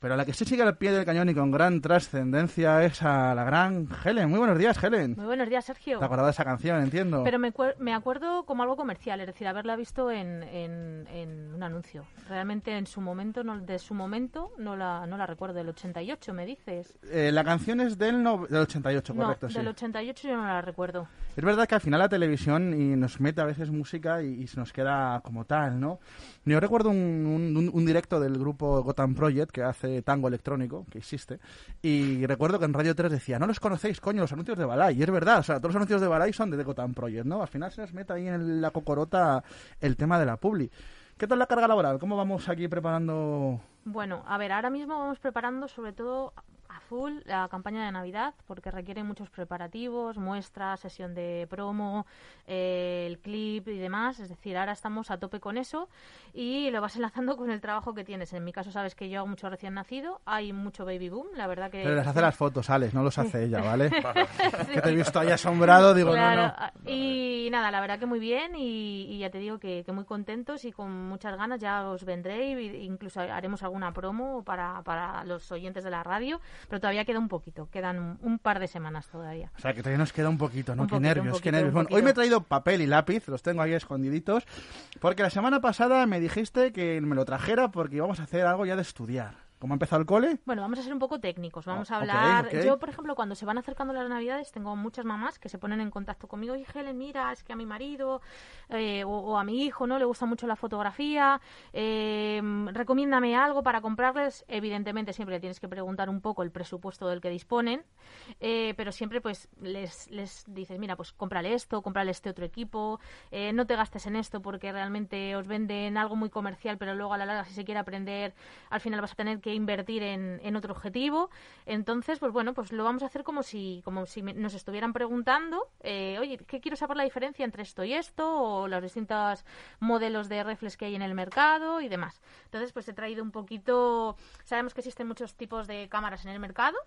Pero la que sí sigue al pie del cañón y con gran trascendencia es a la gran Helen. Muy buenos días, Helen. Muy buenos días, Sergio. ¿Te acordabas de esa canción, entiendo? Pero me, me acuerdo como algo comercial, es decir, haberla visto en, en, en una anuncio. Realmente en su momento, no, de su momento, no la, no la recuerdo. Del 88, me dices. Eh, la canción es del, no- del 88, correcto, no, sí. del 88 yo no la recuerdo. Es verdad que al final la televisión y nos mete a veces música y, y se nos queda como tal, ¿no? Yo recuerdo un, un- directo del grupo Gotham Project que hace tango electrónico, que existe, y recuerdo que en Radio 3 decía, no los conocéis, coño, los anuncios de Balay. Y es verdad, o sea, todos los anuncios de Balay son de Gotham Project, ¿no? Al final se nos mete ahí en la cocorota el tema de la publi. ¿Qué tal la carga laboral? ¿Cómo vamos aquí preparando Bueno, a ver, ahora mismo vamos preparando sobre todo a full la campaña de Navidad porque requiere muchos preparativos, muestras, sesión de promo, eh, el clip y demás. Es decir, ahora estamos a tope con eso y lo vas enlazando con el trabajo que tienes. En mi caso sabes que yo hago mucho recién nacido, hay mucho baby boom, la verdad que... Pero les hace las fotos, Alex, no los hace ella, ¿vale? Que te he visto ahí asombrado, digo, Claro, no, no. a- y nada, la verdad que muy bien y, y ya te digo que, que muy contentos y con muchas ganas ya os vendré y incluso haremos alguna promo para, para los oyentes de la radio, pero todavía queda un poquito, quedan un, un par de semanas todavía. O sea, que todavía nos queda un poquito, ¿no? Un qué poquito, nervios, un qué poquito, nervios. Bueno, hoy poquito. me he traído papel y lápiz, los tengo ahí escondiditos, porque la semana pasada me dijiste que me lo trajera porque íbamos a hacer algo ya de estudiar. ¿Cómo ha empezado el cole? Bueno, vamos a ser un poco técnicos. Vamos a ok, hablar. Yo, por ejemplo, cuando se van acercando las Navidades, tengo muchas mamás que se ponen en contacto conmigo. Oye, Helen, mira, es que a mi marido eh, o, o a mi hijo no le gusta mucho la fotografía. eh, recomiéndame algo para comprarles. Evidentemente, siempre tienes que preguntar un poco el presupuesto del que disponen. eh, pero siempre, pues, les, les dices, mira, pues cómprale esto, cómprale este otro equipo. eh, no te gastes en esto porque realmente os venden algo muy comercial, pero luego a la larga, si se quiere aprender, al final vas a tener que invertir en, en otro objetivo. Entonces, pues bueno, pues lo vamos a hacer como si, como si nos estuvieran preguntando, eh, oye, ¿qué quiero saber la diferencia entre esto y esto? O los distintos modelos de reflex que hay en el mercado y demás. Entonces, pues he traído un poquito. Sabemos que existen muchos tipos de cámaras en el mercado.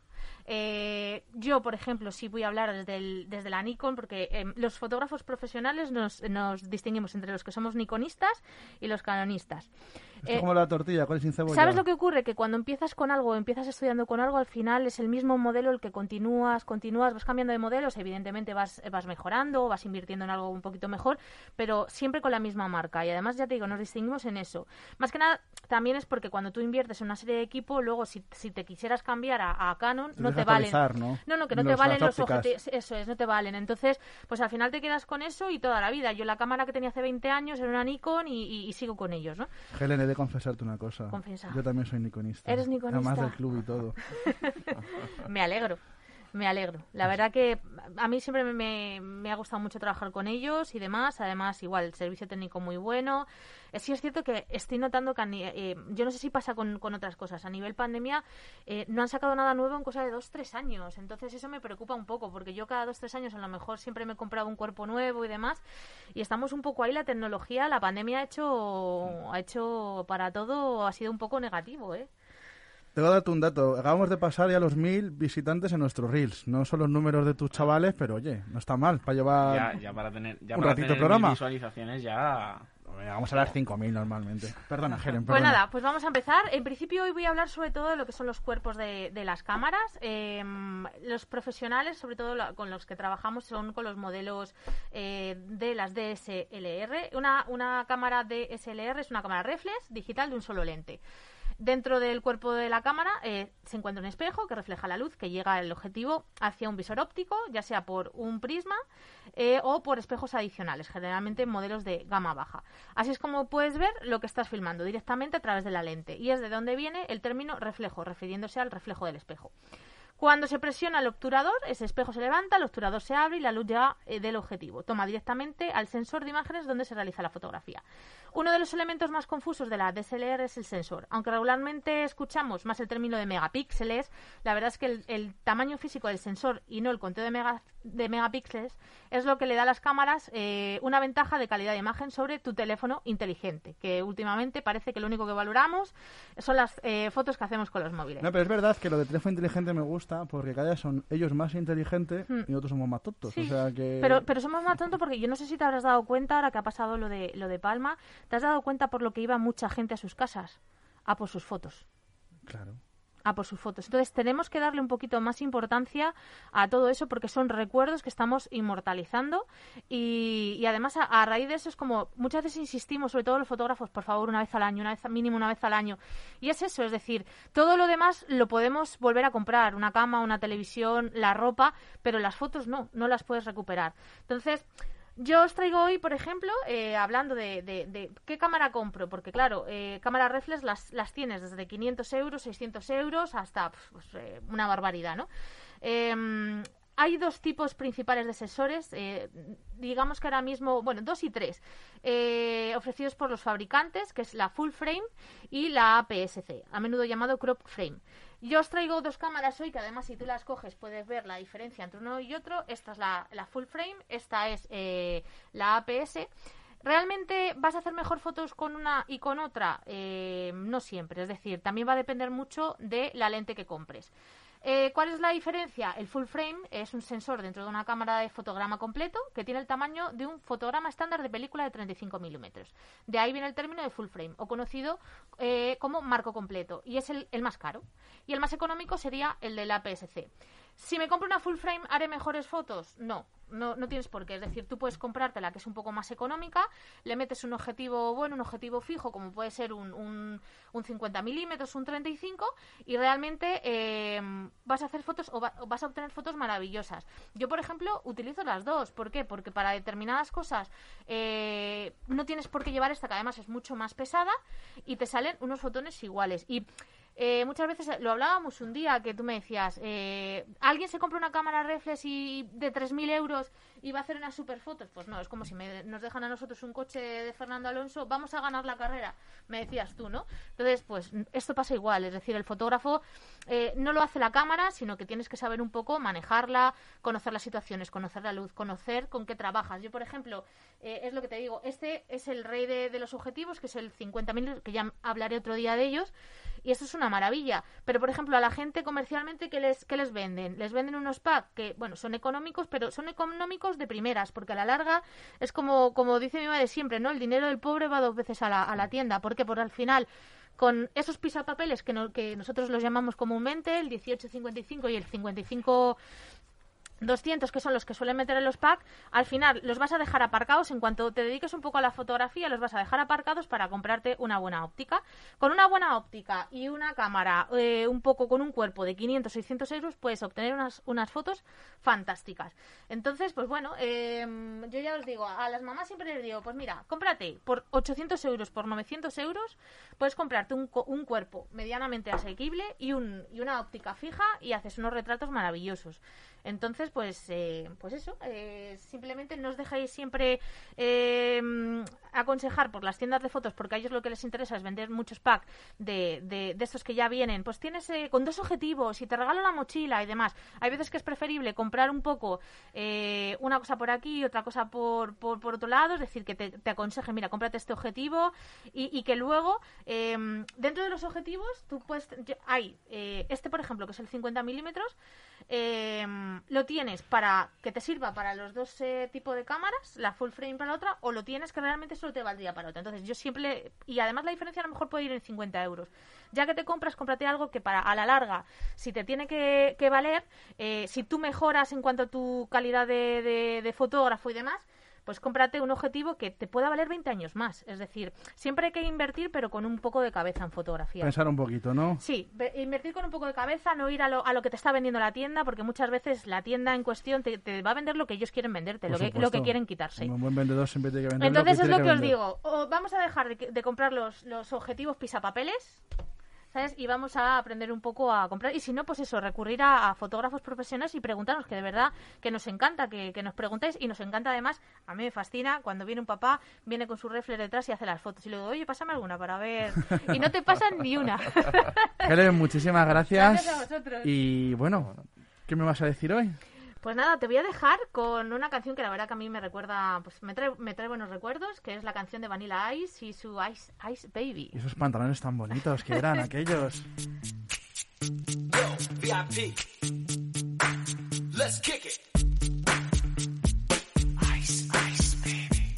Eh, yo, por ejemplo, sí voy a hablar desde, desde la Nikon, porque eh, los fotógrafos profesionales nos, nos distinguimos entre los que somos nikonistas y los canonistas. Esto Eh, como la tortilla, sin cebolla. ¿Sabes lo que ocurre? Que cuando empiezas con algo, empiezas estudiando con algo, al final es el mismo modelo el que continúas, continúas, vas cambiando de modelos, evidentemente vas, vas mejorando, vas invirtiendo en algo un poquito mejor, pero siempre con la misma marca. Y además, ya te digo, nos distinguimos en eso. Más que nada, también es porque cuando tú inviertes en una serie de equipo, luego si, si te quisieras cambiar a, a Canon, Te no te valen. ¿no? No, no, que no Los- te valen los objetivos. Eso es, no te valen. Entonces, pues al final te quedas con eso y toda la vida. Yo la cámara que tenía hace 20 años era una Nikon y, y- y sigo con ellos, ¿no? Confesarte una cosa. Confiesa. Yo también soy niconista. Eres niconista. Además del club y todo. Me alegro, me alegro. La verdad que a mí siempre me, me- ha gustado mucho trabajar con ellos y demás. Además, igual, el servicio técnico muy bueno. Eh, Sí es cierto que estoy notando que, eh, yo no sé si pasa con, con otras cosas. A nivel pandemia, eh, no han sacado nada nuevo en cosa de dos, tres años. Entonces eso me preocupa un poco, porque yo cada dos, tres años a lo mejor siempre me he comprado un cuerpo nuevo y demás. Y estamos un poco ahí, la tecnología, la pandemia ha hecho, ha hecho para todo, ha sido un poco negativo, ¿eh? Te voy a darte un dato. Acabamos de pasar ya los mil visitantes en nuestros Reels. No son los números de tus chavales, pero oye, no está mal para llevar... Ya, ya para tener, ya un para ratito de tener programa. visualizaciones ya... Vamos a las 5.000 normalmente. Perdona, Helen, Pues nada, pues vamos a empezar. En principio hoy voy a hablar sobre todo de lo que son los cuerpos de, de las cámaras. Eh, los profesionales, sobre todo la- con los que trabajamos, son con los modelos eh, de las DSLR. Una, una cámara DSLR es una cámara reflex digital de un solo lente. Dentro del cuerpo de la cámara eh, se encuentra un espejo que refleja la luz que llega al objetivo hacia un visor óptico, ya sea por un prisma eh, o por espejos adicionales, generalmente modelos de gama baja. Así es como puedes ver lo que estás filmando directamente a través de la lente y es de donde viene el término reflejo, refiriéndose al reflejo del espejo. Cuando se presiona el obturador, ese espejo se levanta, el obturador se abre y la luz llega eh, del objetivo. Toma directamente al sensor de imágenes donde se realiza la fotografía. Uno de los elementos más confusos de la DSLR es el sensor. Aunque regularmente escuchamos más el término de megapíxeles, la verdad es que el, el tamaño físico del sensor y no el conteo de, mega- de megapíxeles es lo que le da a las cámaras eh, una ventaja de calidad de imagen sobre tu teléfono inteligente, que últimamente parece que lo único que valoramos son las eh, fotos que hacemos con los móviles. No, pero es verdad que lo de teléfono inteligente me gusta porque cada vez son ellos más inteligentes Hmm. y nosotros somos más tontos. Sí, O sea que... Pero, pero somos más tontos porque yo no sé si te habrás dado cuenta ahora que ha pasado lo de, lo de Palma, ¿te has dado cuenta por lo que iba mucha gente a sus casas? A por sus fotos. Claro. A por sus fotos. Entonces tenemos que darle un poquito más importancia a todo eso porque son recuerdos que estamos inmortalizando y, y además a, a raíz de eso es como muchas veces insistimos, sobre todo los fotógrafos, por favor, una vez al año, una vez mínimo una vez al año. Y es eso, es decir, todo lo demás lo podemos volver a comprar, una cama, una televisión, la ropa, pero las fotos no, no las puedes recuperar. Entonces, yo os traigo hoy, por ejemplo, eh, hablando de, qué cámara compro, porque claro, eh, cámaras reflex las, tienes desde 500 euros, 600 euros, hasta pues, eh, una barbaridad, ¿no? Em, hay dos tipos principales de sensores, eh, digamos que ahora mismo, bueno, dos y tres, ofrecidos por los fabricantes, que es la full frame y la APS-C, a menudo llamado crop frame. Yo os traigo dos cámaras hoy, que además si tú las coges puedes ver la diferencia entre uno y otro. Esta es la, full frame, esta es eh, la APS. ¿Realmente vas a hacer mejor fotos con una y con otra? Eh, no siempre, es decir, también va a depender mucho de la lente que compres. Eh, ¿Cuál es la diferencia? El full frame es un sensor dentro de una cámara de fotograma completo que tiene el tamaño de un fotograma estándar de película de 35 milímetros. De ahí viene el término de full frame, o conocido eh, como marco completo, y es el, el más caro. Y el más económico sería el del APS-C. Si me compro una full frame, ¿haré mejores fotos? No, no, no tienes por qué. Es decir, tú puedes comprarte la que es un poco más económica, le metes un objetivo bueno, un objetivo fijo, como puede ser un, un, un 50 milímetros, un 35, y realmente eh, vas a hacer fotos o, va- vas a obtener fotos maravillosas. Yo, por ejemplo, utilizo las dos. ¿Por qué? Porque para determinadas cosas eh, no tienes por qué llevar esta, que además es mucho más pesada, y te salen unos fotones iguales. Y eh, muchas veces lo hablábamos un día que tú me decías, eh, ¿alguien se compra una cámara reflex y de 3.000 euros y va a hacer unas super fotos? Pues no, es como si me- nos dejan a nosotros un coche de Fernando Alonso, vamos a ganar la carrera, me decías tú, ¿no? Entonces, pues esto pasa igual, es decir, el fotógrafo eh, no lo hace la cámara, sino que tienes que saber un poco manejarla, conocer las situaciones, conocer la luz, conocer con qué trabajas. Yo, por ejemplo, eh, es lo que te digo, este es el rey de, de los objetivos, que es el 50.000, que ya hablaré otro día de ellos, y esto es una maravilla. Pero, por ejemplo, a la gente comercialmente, ¿qué les, les venden? Les venden unos packs que, bueno, son económicos, pero son económicos de primeras, porque a la larga es como, como dice mi madre siempre, ¿no? El dinero del pobre va dos veces a la, a la tienda. ¿Por? Porque al final con esos pisapapeles que, no- que nosotros los llamamos comúnmente, el 1855 y el 55 200 que son los que suelen meter en los packs, al final los vas a dejar aparcados en cuanto te dediques un poco a la fotografía, los vas a dejar aparcados para comprarte una buena óptica. Con una buena óptica y una cámara eh, un poco con un cuerpo de 500, 600 euros puedes obtener unas, unas fotos fantásticas. Entonces, pues bueno, eh, yo ya os digo, a las mamás siempre les digo, pues mira, cómprate por 800 euros, por 900 euros, puedes comprarte un, un cuerpo medianamente asequible y, un, y una óptica fija y haces unos retratos maravillosos. Entonces, pues, eh, pues eso, eh, simplemente no os dejéis siempre eh, aconsejar por las tiendas de fotos, porque a ellos lo que les interesa es vender muchos packs de, de, estos que ya vienen. Pues tienes con dos objetivos y te regalo una mochila y demás. Hay veces que es preferible comprar un poco una cosa por aquí y otra cosa por, por, por otro lado, es decir, que te, te aconseje, mira, cómprate este objetivo y, y que luego, eh, dentro de los objetivos, tú puedes, hay este, por ejemplo, que es el 50 milímetros, eh, lo tienes para que te sirva para los dos eh, tipos de cámaras, la full frame para la otra, o lo tienes que realmente solo te valdría para otra. Entonces yo siempre, y además la diferencia a lo mejor puede ir en 50 euros. Ya que te compras, cómprate algo que para a la larga, si te tiene que, que valer, eh, si tú mejoras en cuanto a tu calidad de fotógrafo y demás, pues cómprate un objetivo que te pueda valer 20 años más. Es decir, siempre hay que invertir, pero con un poco de cabeza en fotografía. Pensar un poquito, ¿no? Sí, ve- invertir con un poco de cabeza, no ir a lo, a lo que te está vendiendo la tienda, porque muchas veces la tienda en cuestión te, te va a vender lo que ellos quieren venderte, Por lo que, lo que quieren quitarse. Un buen vendedor siempre tiene que vender Entonces lo es lo que os digo, o vamos a dejar de, de comprar los, los objetivos pisapapeles, ¿sabes? Y vamos a aprender un poco a comprar. Y si no, pues eso, recurrir a, a fotógrafos profesionales y preguntarnos, que de verdad que nos encanta que, que nos preguntéis y nos encanta además, a mí me fascina cuando viene un papá, viene con su reflex detrás y hace las fotos. Y le digo, oye, pásame alguna para ver. Y no te pasan ni una. Helen, muchísimas gracias. Gracias a vosotros. Y bueno, ¿qué me vas a decir hoy? Pues nada, te voy a dejar con una canción que la verdad que a mí me recuerda, pues me trae, me trae buenos recuerdos, que es la canción de Vanilla Ice y su Ice, Ice Baby. Y esos pantalones tan bonitos que eran aquellos. VIP. Let's kick it. Ice, ice, baby.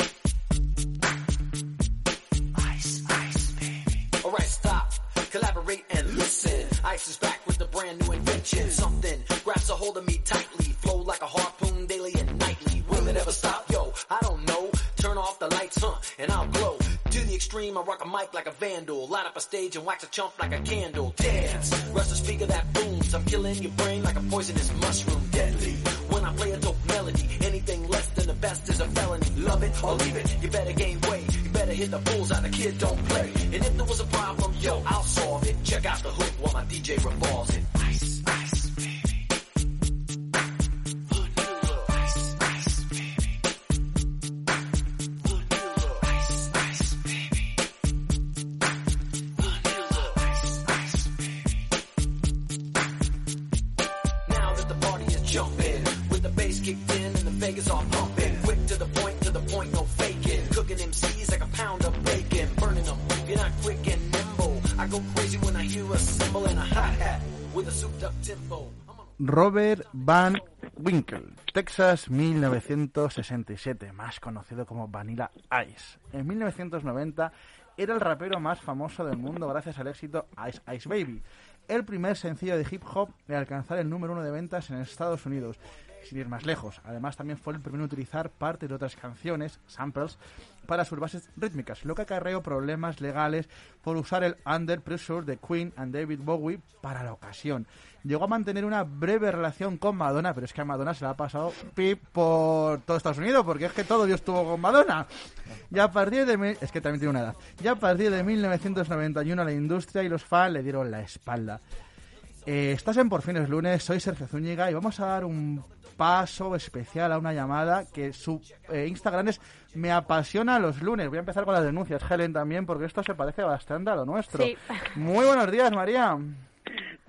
Ice, ice, baby. Alright, stop. Collaborate and listen. Ice is back brand new invention. Something grabs a hold of me tightly, flow like a harpoon daily and nightly. Will it ever stop? Yo, I don't know. Turn off the lights, huh, and I'll glow. To the extreme, I rock a mic like a vandal. Light up a stage and wax a chump like a candle. Dance, rush the speaker that booms. I'm killing your brain like a poisonous mushroom. Deadly. When I play a dope melody, anything less than the best is a felony. Love it or leave it, you better gain weight. You better hit the bulls bullseye, the kid don't play. And if there was a problem, yo, I'll solve it. Check out the hook while my DJ revolves it. Robert Van Winkle, Texas 1967, más conocido como Vanilla Ice. En 1990 era el rapero más famoso del mundo gracias al éxito Ice Ice Baby, el primer sencillo de hip hop en alcanzar el número uno de ventas en Estados Unidos. Sin ir más lejos, además también fue el primero en utilizar parte de otras canciones, samples, para sus bases rítmicas, lo que acarreó problemas legales por usar el Under Pressure de Queen and David Bowie para la ocasión. Llegó a mantener una breve relación con Madonna, pero es que a Madonna se la ha pasado pip por todo Estados Unidos, porque es que todo Dios estuvo con Madonna. Y a partir de... Es que también tiene una edad. Ya a partir de 1991 la industria y los fans le dieron la espalda. Eh, estás en Por Fines Lunes, soy Sergio Zúñiga y vamos a dar un paso especial a una llamada que su eh, Instagram es Me apasiona los lunes. Voy a empezar con las denuncias, Helen, también, porque esto se parece bastante a lo nuestro. Sí. Muy buenos días, María.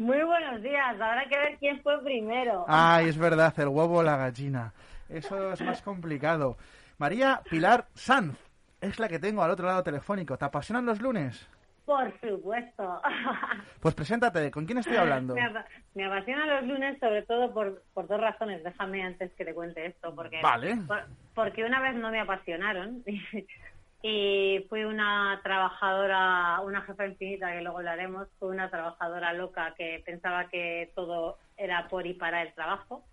Muy buenos días. Habrá que ver quién fue primero. Ay, es verdad, el huevo o la gallina. Eso es más complicado. María Pilar Sanz es la que tengo al otro lado telefónico. ¿Te apasionan los lunes? Por supuesto. Pues preséntate, ¿con quién estoy hablando? Me, apa- me apasionan los lunes sobre todo por, por dos razones. Déjame antes que te cuente esto. Porque, Vale. por- porque una vez no me apasionaron y fui una trabajadora, una jefa infinita, que luego hablaremos, fui una trabajadora loca que pensaba que todo era por y para el trabajo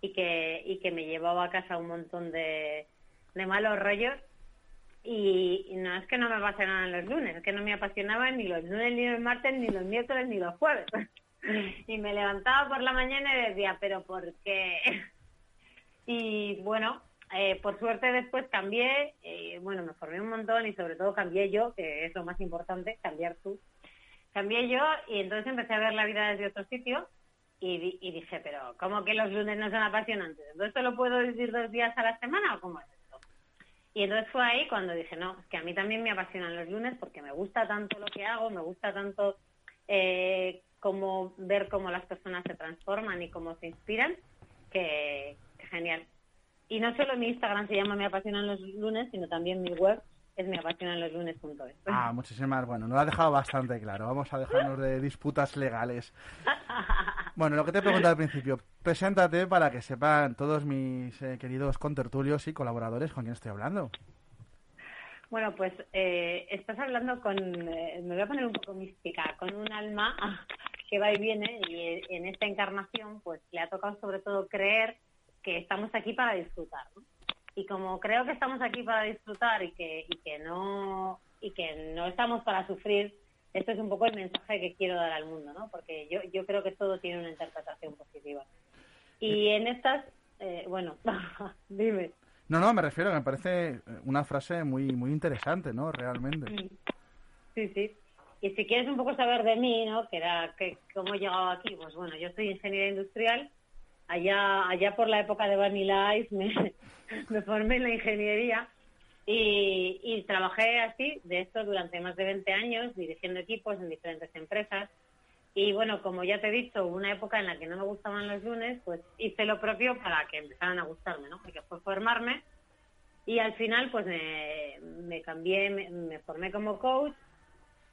y que, y que me llevaba a casa un montón de, de malos rollos y, y no es que no me apasionaban los lunes, es que no me apasionaban ni los lunes, ni los martes, ni los miércoles, ni los jueves. y me levantaba por la mañana y decía, pero ¿por qué? y bueno, eh, por suerte después cambié, eh, bueno, me formé un montón y sobre todo cambié yo, que es lo más importante, cambiar tú. Cambié yo y entonces empecé a ver la vida desde otro sitio y, di- y dije, pero ¿cómo que los lunes no son apasionantes? ¿Entonces solo puedo vivir dos días a la semana o cómo es esto? Y entonces fue ahí cuando dije, no, es que a mí también me apasionan los lunes porque me gusta tanto lo que hago, me gusta tanto eh, cómo ver cómo las personas se transforman y cómo se inspiran, que genial. Y no solo mi Instagram se llama Me apasionan los lunes, sino también mi web es meapasionanloslunes.es. Ah, muchísimas. Bueno, nos lo ha dejado bastante claro. Vamos a dejarnos de disputas legales. Bueno, lo que te he preguntado al principio, preséntate para que sepan todos mis eh, queridos contertulios y colaboradores con quién estoy hablando. Bueno, pues eh, estás hablando con, eh, me voy a poner un poco mística, con un alma que va y viene y en esta encarnación pues le ha tocado sobre todo creer que estamos aquí para disfrutar. ¿no? Y como creo que estamos aquí para disfrutar y que, y que no y que no estamos para sufrir, esto es un poco el mensaje que quiero dar al mundo, ¿no? Porque yo, yo creo que todo tiene una interpretación positiva. Y en estas, eh, bueno, dime. No, no, me refiero, me parece eh, una frase muy muy interesante, ¿no? Realmente. Sí, sí. Y si quieres un poco saber de mí, ¿no? Que era que cómo he llegado aquí, pues bueno, yo soy ingeniera industrial. Allá allá por la época de Vanilla Ice me, formé en la ingeniería y, trabajé así, de esto durante más de 20 años, dirigiendo equipos en diferentes empresas. Y bueno, como ya te he dicho, una época en la que no me gustaban los lunes, pues hice lo propio para que empezaran a gustarme, ¿no? Que fue formarme y al final pues me, me cambié, me, me formé como coach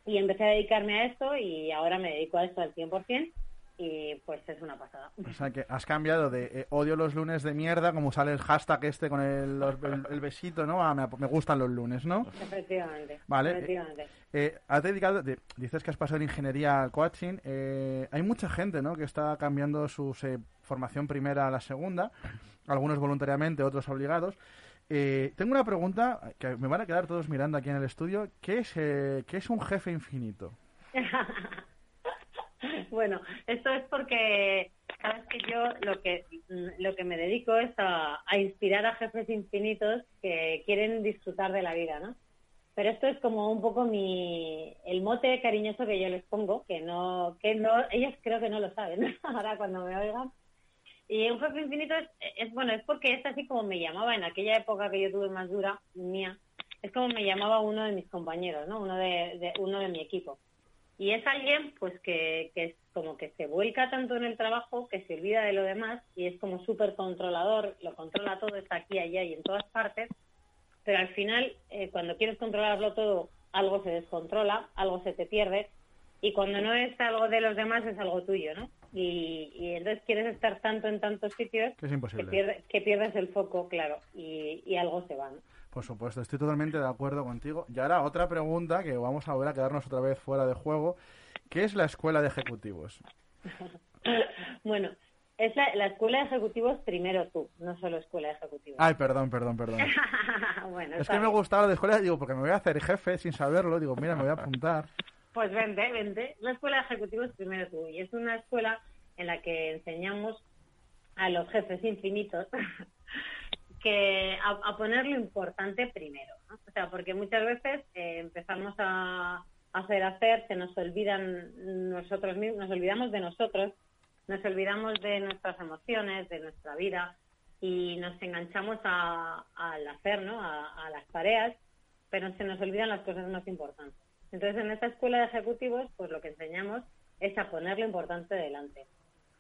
y empecé a dedicarme a esto y ahora me dedico a esto al 100%. Y pues es una pasada. O sea que has cambiado de eh, odio los lunes de mierda, como sale el hashtag este con el, los- el- el besito, ¿no? A me, me gustan los lunes, ¿no? Efectivamente. Vale. efectivamente. Eh, has dedicado, de- dices que has pasado de ingeniería al coaching. eh, hay mucha gente, ¿no? Que está cambiando su eh, formación primera a la segunda, algunos voluntariamente, otros obligados. Eh, tengo una pregunta que me van a quedar todos mirando aquí en el estudio. ¿Qué es, eh, ¿qué es un jefe infinito? bueno, esto es porque sabes que yo lo que lo que me dedico es a, inspirar a jefes infinitos que quieren disfrutar de la vida, ¿no? Pero esto es como un poco mi el mote cariñoso que yo les pongo, que no que no ellos creo que no lo saben ahora cuando me oigan. Y un jefe infinito es, es bueno, es porque es así como me llamaba en aquella época que yo tuve más dura mía, es como me llamaba uno de mis compañeros, ¿no? Uno de uno de mi equipo. Y es alguien pues que, que es como que se vuelca tanto en el trabajo que se olvida de lo demás y es como súper controlador, lo controla todo, está aquí, allá y en todas partes, pero al final eh, cuando quieres controlarlo todo, algo se descontrola, algo se te pierde y cuando no es algo de los demás es algo tuyo, ¿no? Y, y entonces quieres estar tanto en tantos sitios Que es imposible. que, pierde- que pierdes el foco, claro, y, y algo se va, ¿no? Por supuesto, estoy totalmente de acuerdo contigo. Y ahora otra pregunta que vamos a volver a quedarnos otra vez fuera de juego. ¿Qué es la escuela de ejecutivos? Bueno, es la, la escuela de ejecutivos primero tú, no solo escuela de ejecutivos. Ay, perdón, perdón, perdón. bueno, Es que me bien. gustaba lo de escuela, digo, porque me voy a hacer jefe sin saberlo. Digo, mira, me voy a apuntar. Pues vente, vente. La escuela de ejecutivos primero tú. Y es una escuela en la que enseñamos a los jefes infinitos que a, a poner lo importante primero. ¿no? O sea, porque muchas veces eh, empezamos a hacer, hacer, se nos olvidan nosotros mismos, nos olvidamos de nosotros, nos olvidamos de nuestras emociones, de nuestra vida y nos enganchamos a- al hacer, ¿no? A, a las tareas, pero se nos olvidan las cosas más importantes. Entonces, en esta escuela de ejecutivos, pues lo que enseñamos es a poner lo importante delante.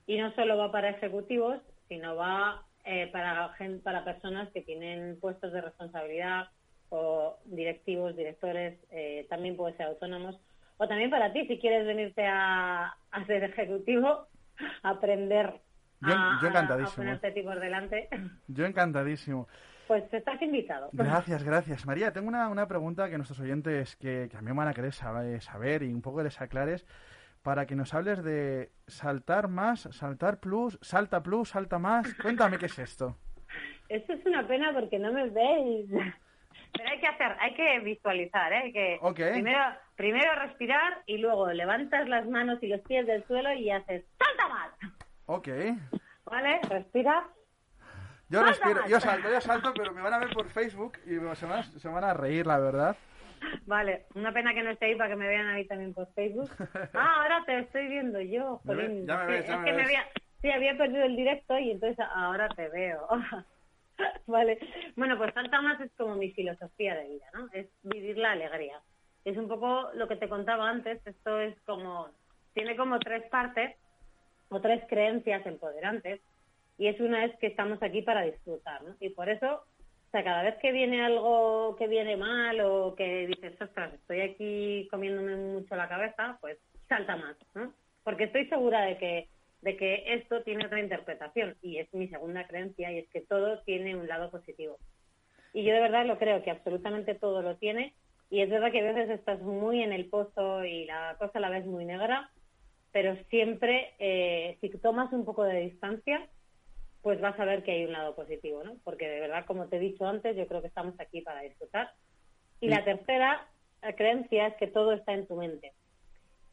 Y no solo va para ejecutivos, sino va eh, para, para personas que tienen puestos de responsabilidad o directivos, directores, eh, también puede ser autónomos. O también para ti, si quieres venirte a, a ser ejecutivo, aprender Yo- a, yo a- encantadísimo. a ponerte tipos delante, Yo encantadísimo. pues estás invitado. Gracias, gracias. María, tengo una, una pregunta que nuestros oyentes que, que a mí me van a querer saber, saber y un poco les aclares para que nos hables de saltar más, saltar plus, salta plus, salta más. Cuéntame qué es esto. Esto es una pena porque no me veis. Pero hay que hacer, hay que visualizar, ¿eh? Hay que primero, primero respirar y luego levantas las manos y los pies del suelo y haces ¡salta más! Ok. ¿Vale? Respira. Yo respiro, más. yo salto, yo salto, pero me van a ver por Facebook y se van a, se van a reír, la verdad. Vale, una pena que no esté ahí para que me vean a mí también por Facebook. Ah, ahora te estoy viendo yo, jolín. ya me Es ves, que- es me que me ves. había, sí, había perdido el directo y entonces ahora te veo. Vale, bueno, pues Salta Más es como mi filosofía de vida, ¿no? Es vivir la alegría. Es un poco lo que te contaba antes, esto es como, tiene como tres partes o tres creencias empoderantes y es una es que estamos aquí para disfrutar, ¿no? Y por eso, o sea, cada vez que viene algo que viene mal o que dices, ostras, estoy aquí comiéndome mucho la cabeza, pues salta más, ¿no? Porque estoy segura de que de que esto tiene otra interpretación y es mi segunda creencia y es que todo tiene un lado positivo. Y yo de verdad lo creo que absolutamente todo lo tiene y es verdad que a veces estás muy en el pozo y la cosa la ves muy negra, pero siempre eh, si tomas un poco de distancia, pues vas a ver que hay un lado positivo, ¿no? Porque de verdad, como te he dicho antes, yo creo que estamos aquí para disfrutar. Y la tercera eh, creencia es que todo está en tu mente.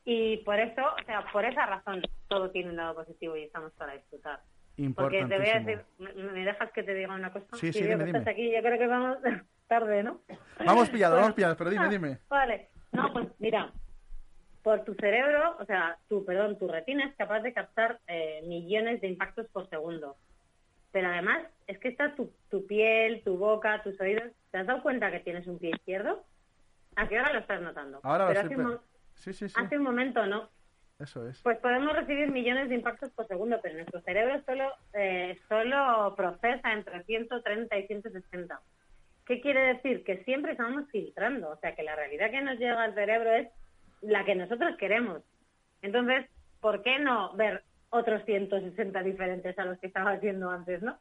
Y por eso, o sea, por esa razón, todo tiene un lado positivo y estamos para disfrutar. Porque te voy a decir, ¿me, me dejas que te diga una cosa? Sí, sí, dime, que estás dime. aquí, yo creo que vamos tarde, ¿no? Vamos pillados, Bueno, vamos pillados, pero dime, dime. Vale, no, pues mira, por tu cerebro, o sea, tu, perdón, tu retina es capaz de captar eh, millones de impactos por segundo. Pero además, es que está tu, tu piel, tu boca, tus oídos. ¿Te has dado cuenta que tienes un pie izquierdo? ¿A qué hora lo estás notando? Ahora lo Pero hace, un, Sí, sí, sí. hace un momento no. Eso es. Pues podemos recibir millones de impactos por segundo, pero nuestro cerebro solo, eh, solo procesa entre 130 y 160. ¿Qué quiere decir? Que siempre estamos filtrando, o sea, que la realidad que nos llega al cerebro es la que nosotros queremos. Entonces, ¿por qué no ver otros 160 diferentes a los que estaba haciendo antes, ¿no?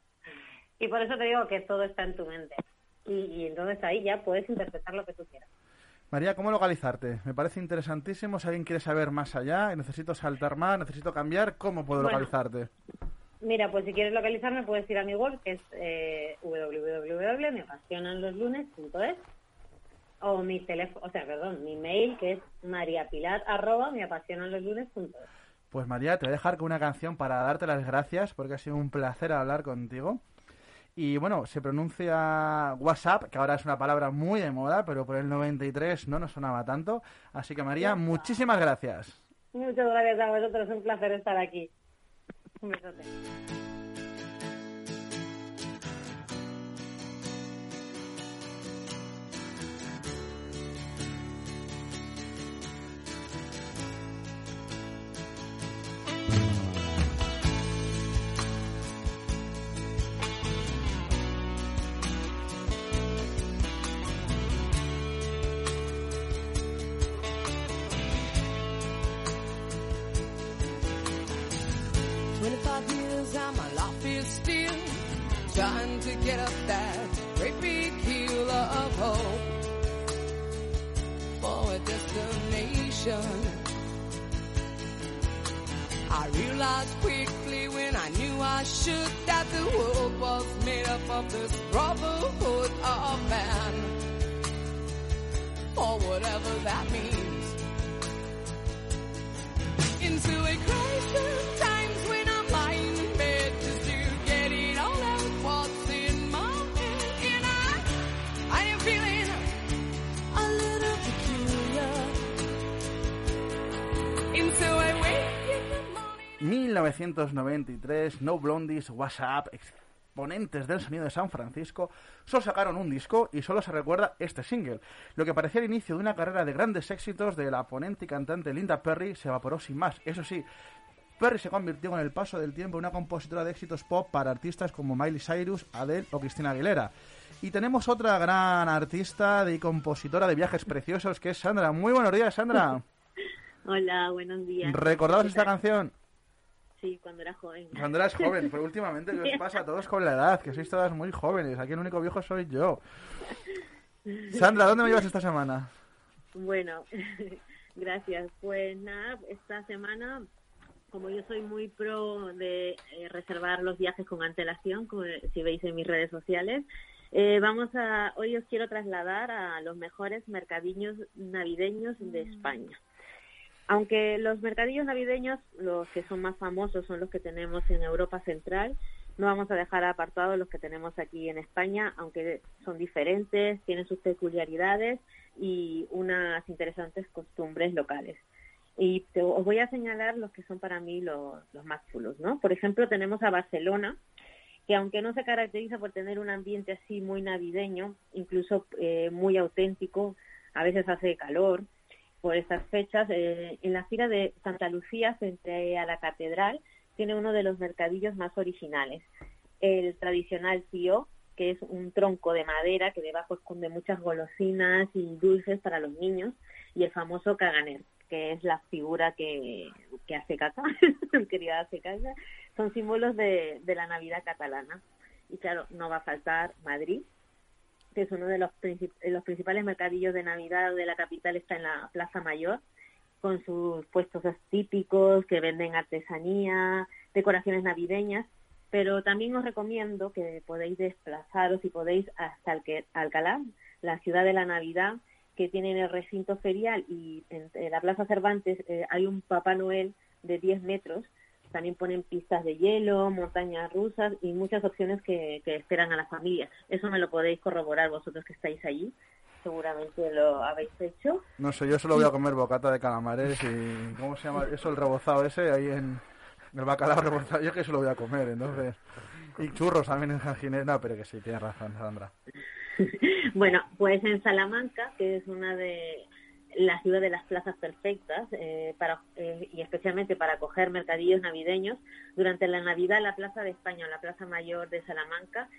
Y por eso te digo que todo está en tu mente. Y, y entonces ahí ya puedes interpretar lo que tú quieras. María, ¿cómo localizarte? Me parece interesantísimo. Si alguien quiere saber más allá, necesito saltar más, necesito cambiar, ¿cómo puedo Bueno. localizarte? Mira, pues si quieres localizarme puedes ir a mi web, que es eh, www.meapasionanloslunes.es o mi teléfono, o sea, perdón, mi mail, que es mariapilar arroba meapasionanloslunes.es. Pues María, te voy a dejar con una canción para darte las gracias, porque ha sido un placer hablar contigo. Y bueno, se pronuncia WhatsApp, que ahora es una palabra muy de moda, pero por el 93 no nos sonaba tanto. Así que María, muchísimas gracias. Muchas gracias a vosotros, un placer estar aquí. Un besote. Realized quickly when I knew I should. That the world was made up of this brotherhood of man, or whatever that means 1993, No Blondies, WhatsApp, exponentes del sonido de San Francisco, solo sacaron un disco y solo se recuerda este single. Lo que parecía el inicio de una carrera de grandes éxitos de la ponente y cantante Linda Perry se evaporó sin más. Eso sí, Perry se convirtió con el paso del tiempo en una compositora de éxitos pop para artistas como Miley Cyrus, Adele o Cristina Aguilera. Y tenemos otra gran artista y compositora de viajes preciosos que es Sandra. Muy buenos días, Sandra. Hola, buenos días. ¿Recordabas ¿Qué esta canción? Sí, cuando era joven. Cuando eras joven, pero últimamente, ¿qué os pasa a todos con la edad? Que sois todas muy jóvenes. Aquí el único viejo soy yo. Sandra, ¿dónde me llevas esta semana? Bueno, gracias. Pues nada, esta semana, como yo soy muy pro de eh, reservar los viajes con antelación, como si veis en mis redes sociales, eh, vamos a, hoy os quiero trasladar a los mejores mercadillos navideños de España. Aunque los mercadillos navideños, los que son más famosos, son los que tenemos en Europa Central, no vamos a dejar apartados los que tenemos aquí en España, aunque son diferentes, tienen sus peculiaridades y unas interesantes costumbres locales. Y os voy a señalar los que son para mí los, los más chulos, ¿no? Por ejemplo, tenemos a Barcelona, que aunque no se caracteriza por tener un ambiente así muy navideño, incluso eh, muy auténtico, a veces hace calor por estas fechas, eh, en la fila de Santa Lucía, frente a la catedral, tiene uno de los mercadillos más originales. El tradicional tío, que es un tronco de madera que debajo esconde muchas golosinas y dulces para los niños, y el famoso caganer, que es la figura que, que hace caca, el querido hace caca, son símbolos de, de la Navidad catalana. Y claro, no va a faltar Madrid, que es uno de los, de los principales mercadillos de Navidad de la capital, está en la Plaza Mayor, con sus puestos típicos que venden artesanía, decoraciones navideñas, pero también os recomiendo que podéis desplazaros y podéis hasta Alque- Alcalá, la ciudad de la Navidad, que tiene en el recinto ferial y en, en la Plaza Cervantes eh, hay un Papá Noel de 10 metros. También ponen pistas de hielo, montañas rusas y muchas opciones que, que esperan a la familia. Eso me lo podéis corroborar vosotros que estáis allí. Seguramente lo habéis hecho. No sé, yo solo voy a comer bocata de calamares y... ¿Cómo se llama eso? El rebozado ese, ahí en... El bacalao rebozado, yo que eso lo voy a comer, entonces... Y churros también en. No, pero que sí, tienes razón, Sandra. Bueno, pues en Salamanca, que es una de las ciudades de las plazas perfectas eh, para eh, y especialmente para acoger mercadillos navideños, durante la Navidad la Plaza de España la Plaza Mayor de Salamanca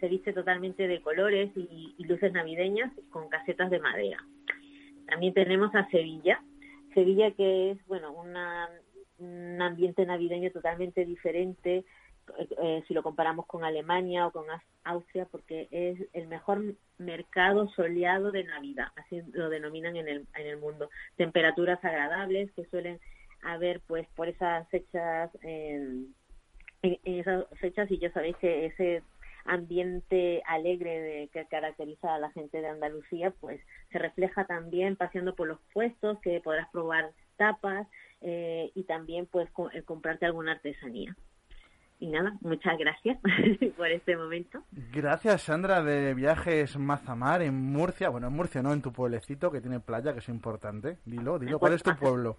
se viste totalmente de colores y, luces navideñas con casetas de madera. También tenemos a Sevilla, Sevilla que es bueno un ambiente navideño totalmente diferente eh, si lo comparamos con Alemania o con Aus- Austria, porque es el mejor mercado soleado de Navidad, así lo denominan en el, en el mundo. Temperaturas agradables que suelen haber pues por esas fechas en esas fechas y ya sabéis que ese ambiente alegre de- que caracteriza a la gente de Andalucía, pues se refleja también paseando por los puestos, que podrás probar tapas eh, y también pues co- eh, comprarte alguna artesanía. Y nada, muchas gracias por este momento. Gracias, Sandra, de Viajes Mazamar en Murcia. Bueno, en Murcia no, en tu pueblecito que tiene playa, que es importante. Dilo, dilo, ¿cuál es tu pueblo?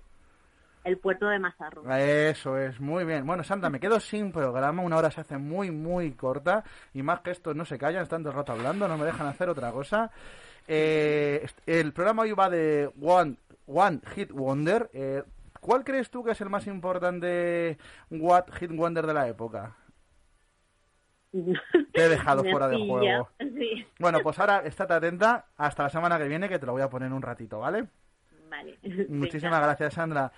El puerto de Mazarro. Eso es, muy bien. Bueno, Sandra, me quedo sin programa, una hora se hace muy, muy corta, y más que estos no se callan, están todo el rato hablando, no me dejan hacer otra cosa. Eh, el programa hoy va de One, One Hit Wonder. Eh, ¿Cuál crees tú que es el más importante What Hit Wonder de la época? Te he dejado fuera de juego. Sí, Bueno, pues ahora estate atenta hasta la semana que viene, que te lo voy a poner un ratito, ¿vale? vale. Muchísimas gracias, Sandra.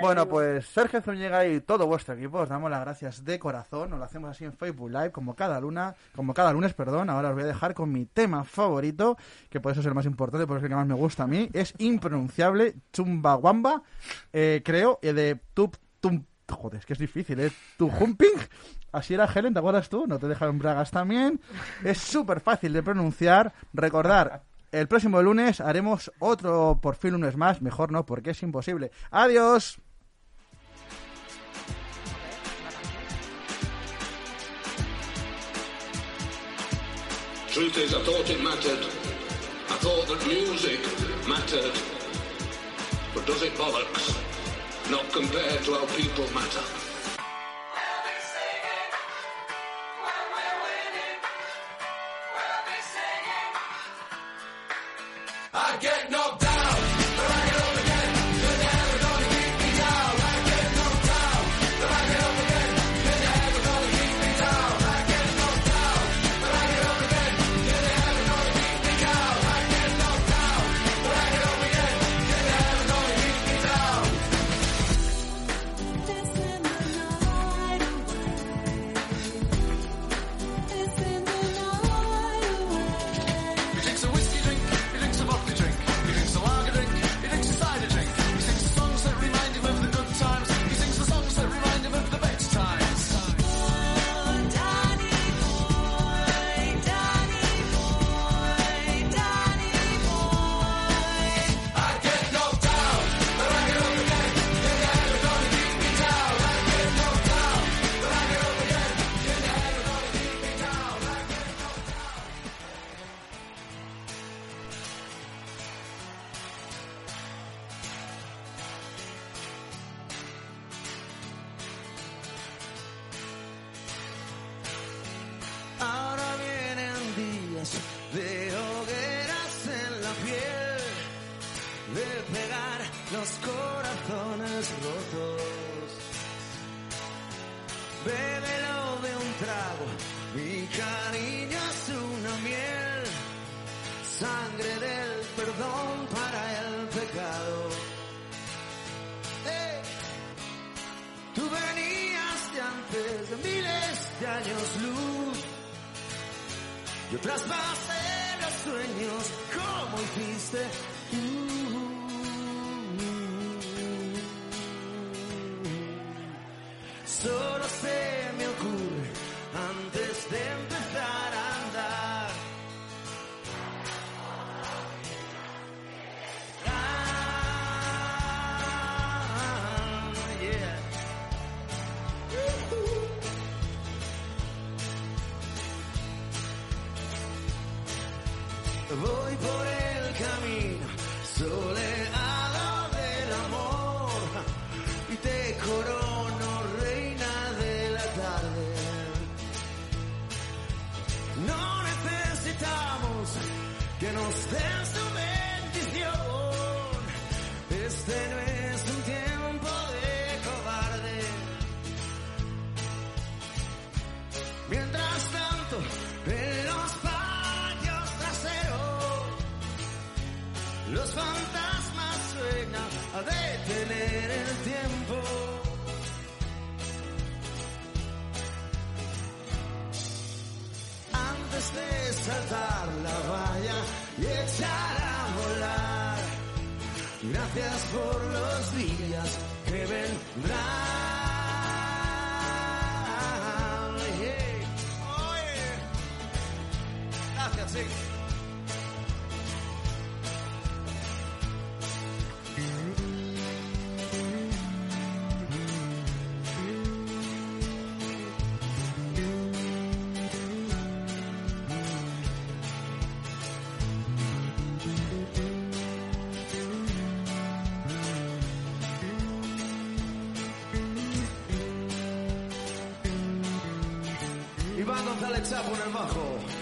Bueno, pues Sergio Zúñiga y todo vuestro equipo os damos las gracias de corazón. Nos lo hacemos así en Facebook Live, como cada luna, como cada lunes, perdón. Ahora os voy a dejar con mi tema favorito, que por eso es el más importante, por eso es el que más me gusta a mí. Es impronunciable, Chumbawamba, eh, creo, eh, de Tup Tum. Joder, es que es difícil, ¿eh? Tu Humping. Así era Helen, ¿te acuerdas tú? No te dejaron bragas también. Es súper fácil de pronunciar. Recordar, el próximo lunes haremos otro por fin lunes más. Mejor no, porque es imposible. ¡Adiós! Truth is, I thought it mattered. I thought that music mattered. But does it bollocks? Not compared to how people matter. I los corazones rotos. Bébelo de un trago, mi cariño es una miel, sangre del perdón para el pecado. ¡Ey! Tú venías de antes de miles de años luz. Yo traspasé los sueños como hiciste tú. González Chapo en el bajo.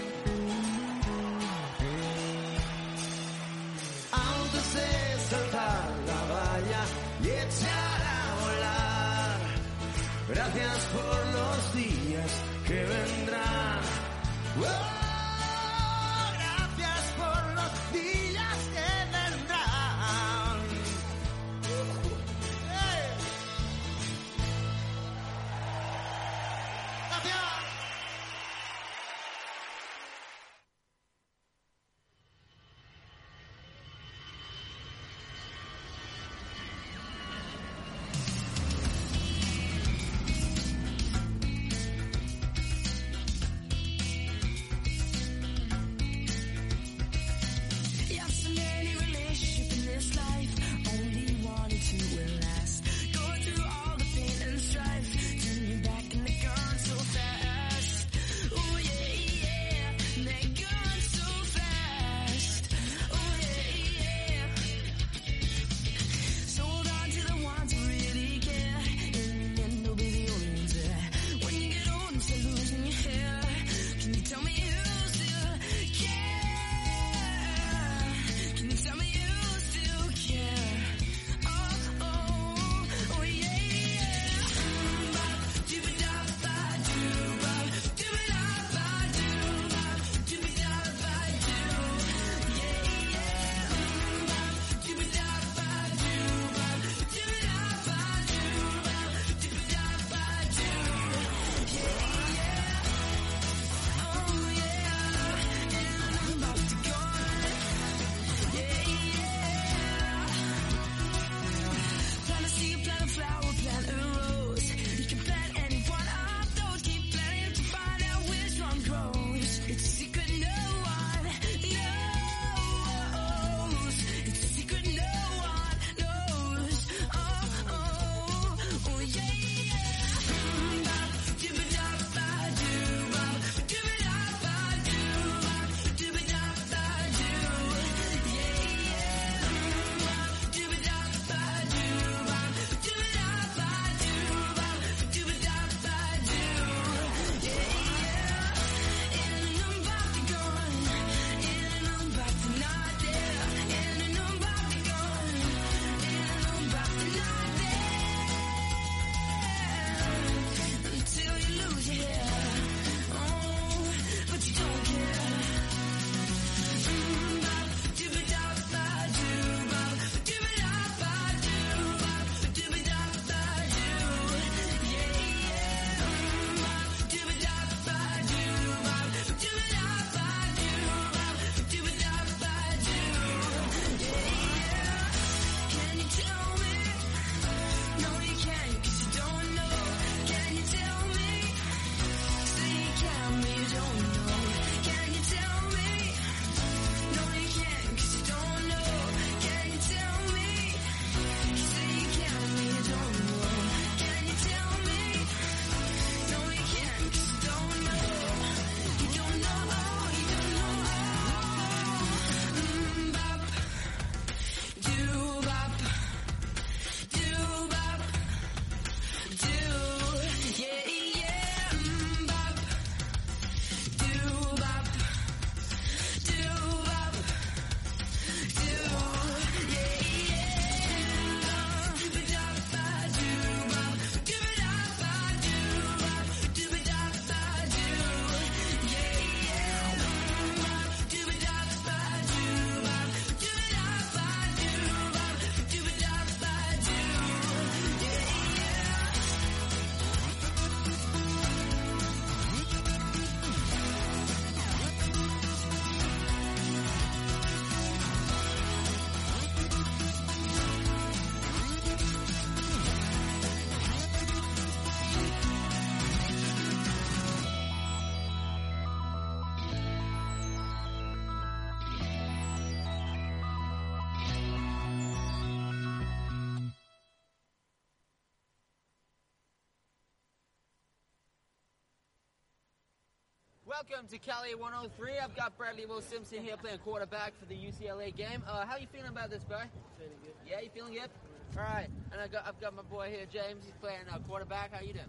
Welcome to Cali 103. I've got Bradley Will Simpson here playing quarterback for the UCLA game. Uh, how you feeling about this, bro? Feeling good. Yeah, you feeling good? All right, and I got I've got my boy here, James. He's playing uh, quarterback. How you doing?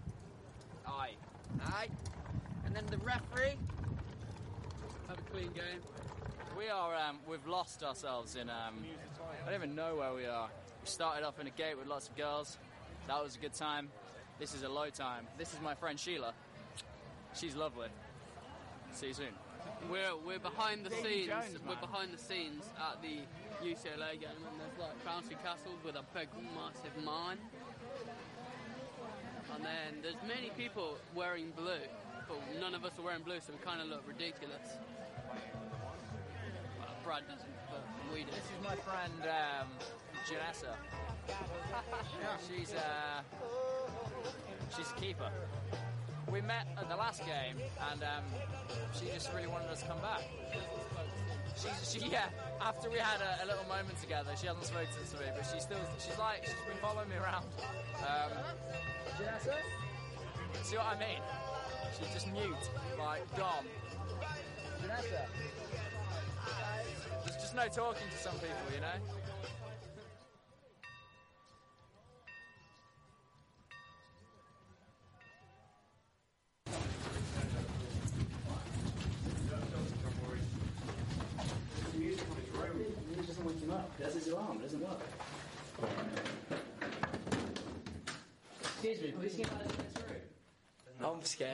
Aye. Aye. And then the referee. Have a clean game. We are, um, we've lost ourselves in, um, I don't even know where we are. We started off in a gate with lots of girls. That was a good time. This is a low time. This is my friend Sheila. She's lovely. See you soon. We're we're behind the Davy scenes. Jones, we're man. behind the scenes at the UCLA game, and there's like bouncy castles with a big, massive mine. And then there's many people wearing blue, but none of us are wearing blue, so we kind of look ridiculous. Well, Brad doesn't, but we do. This is my friend um, Janessa. she's uh, she's a keeper. We met at the last game, and um, she just really wanted us to come back. She, yeah. After we had a, a little moment together, she hasn't spoken to me, but she's still, she's like, she's been following me around. Um, Janessa, see what I mean? She's just mute, like Dom. Janessa, there's just no talking to some people, you know. Doesn't wake him up. That's his alarm. It doesn't work. Excuse me, please get out of this room. I'm scared.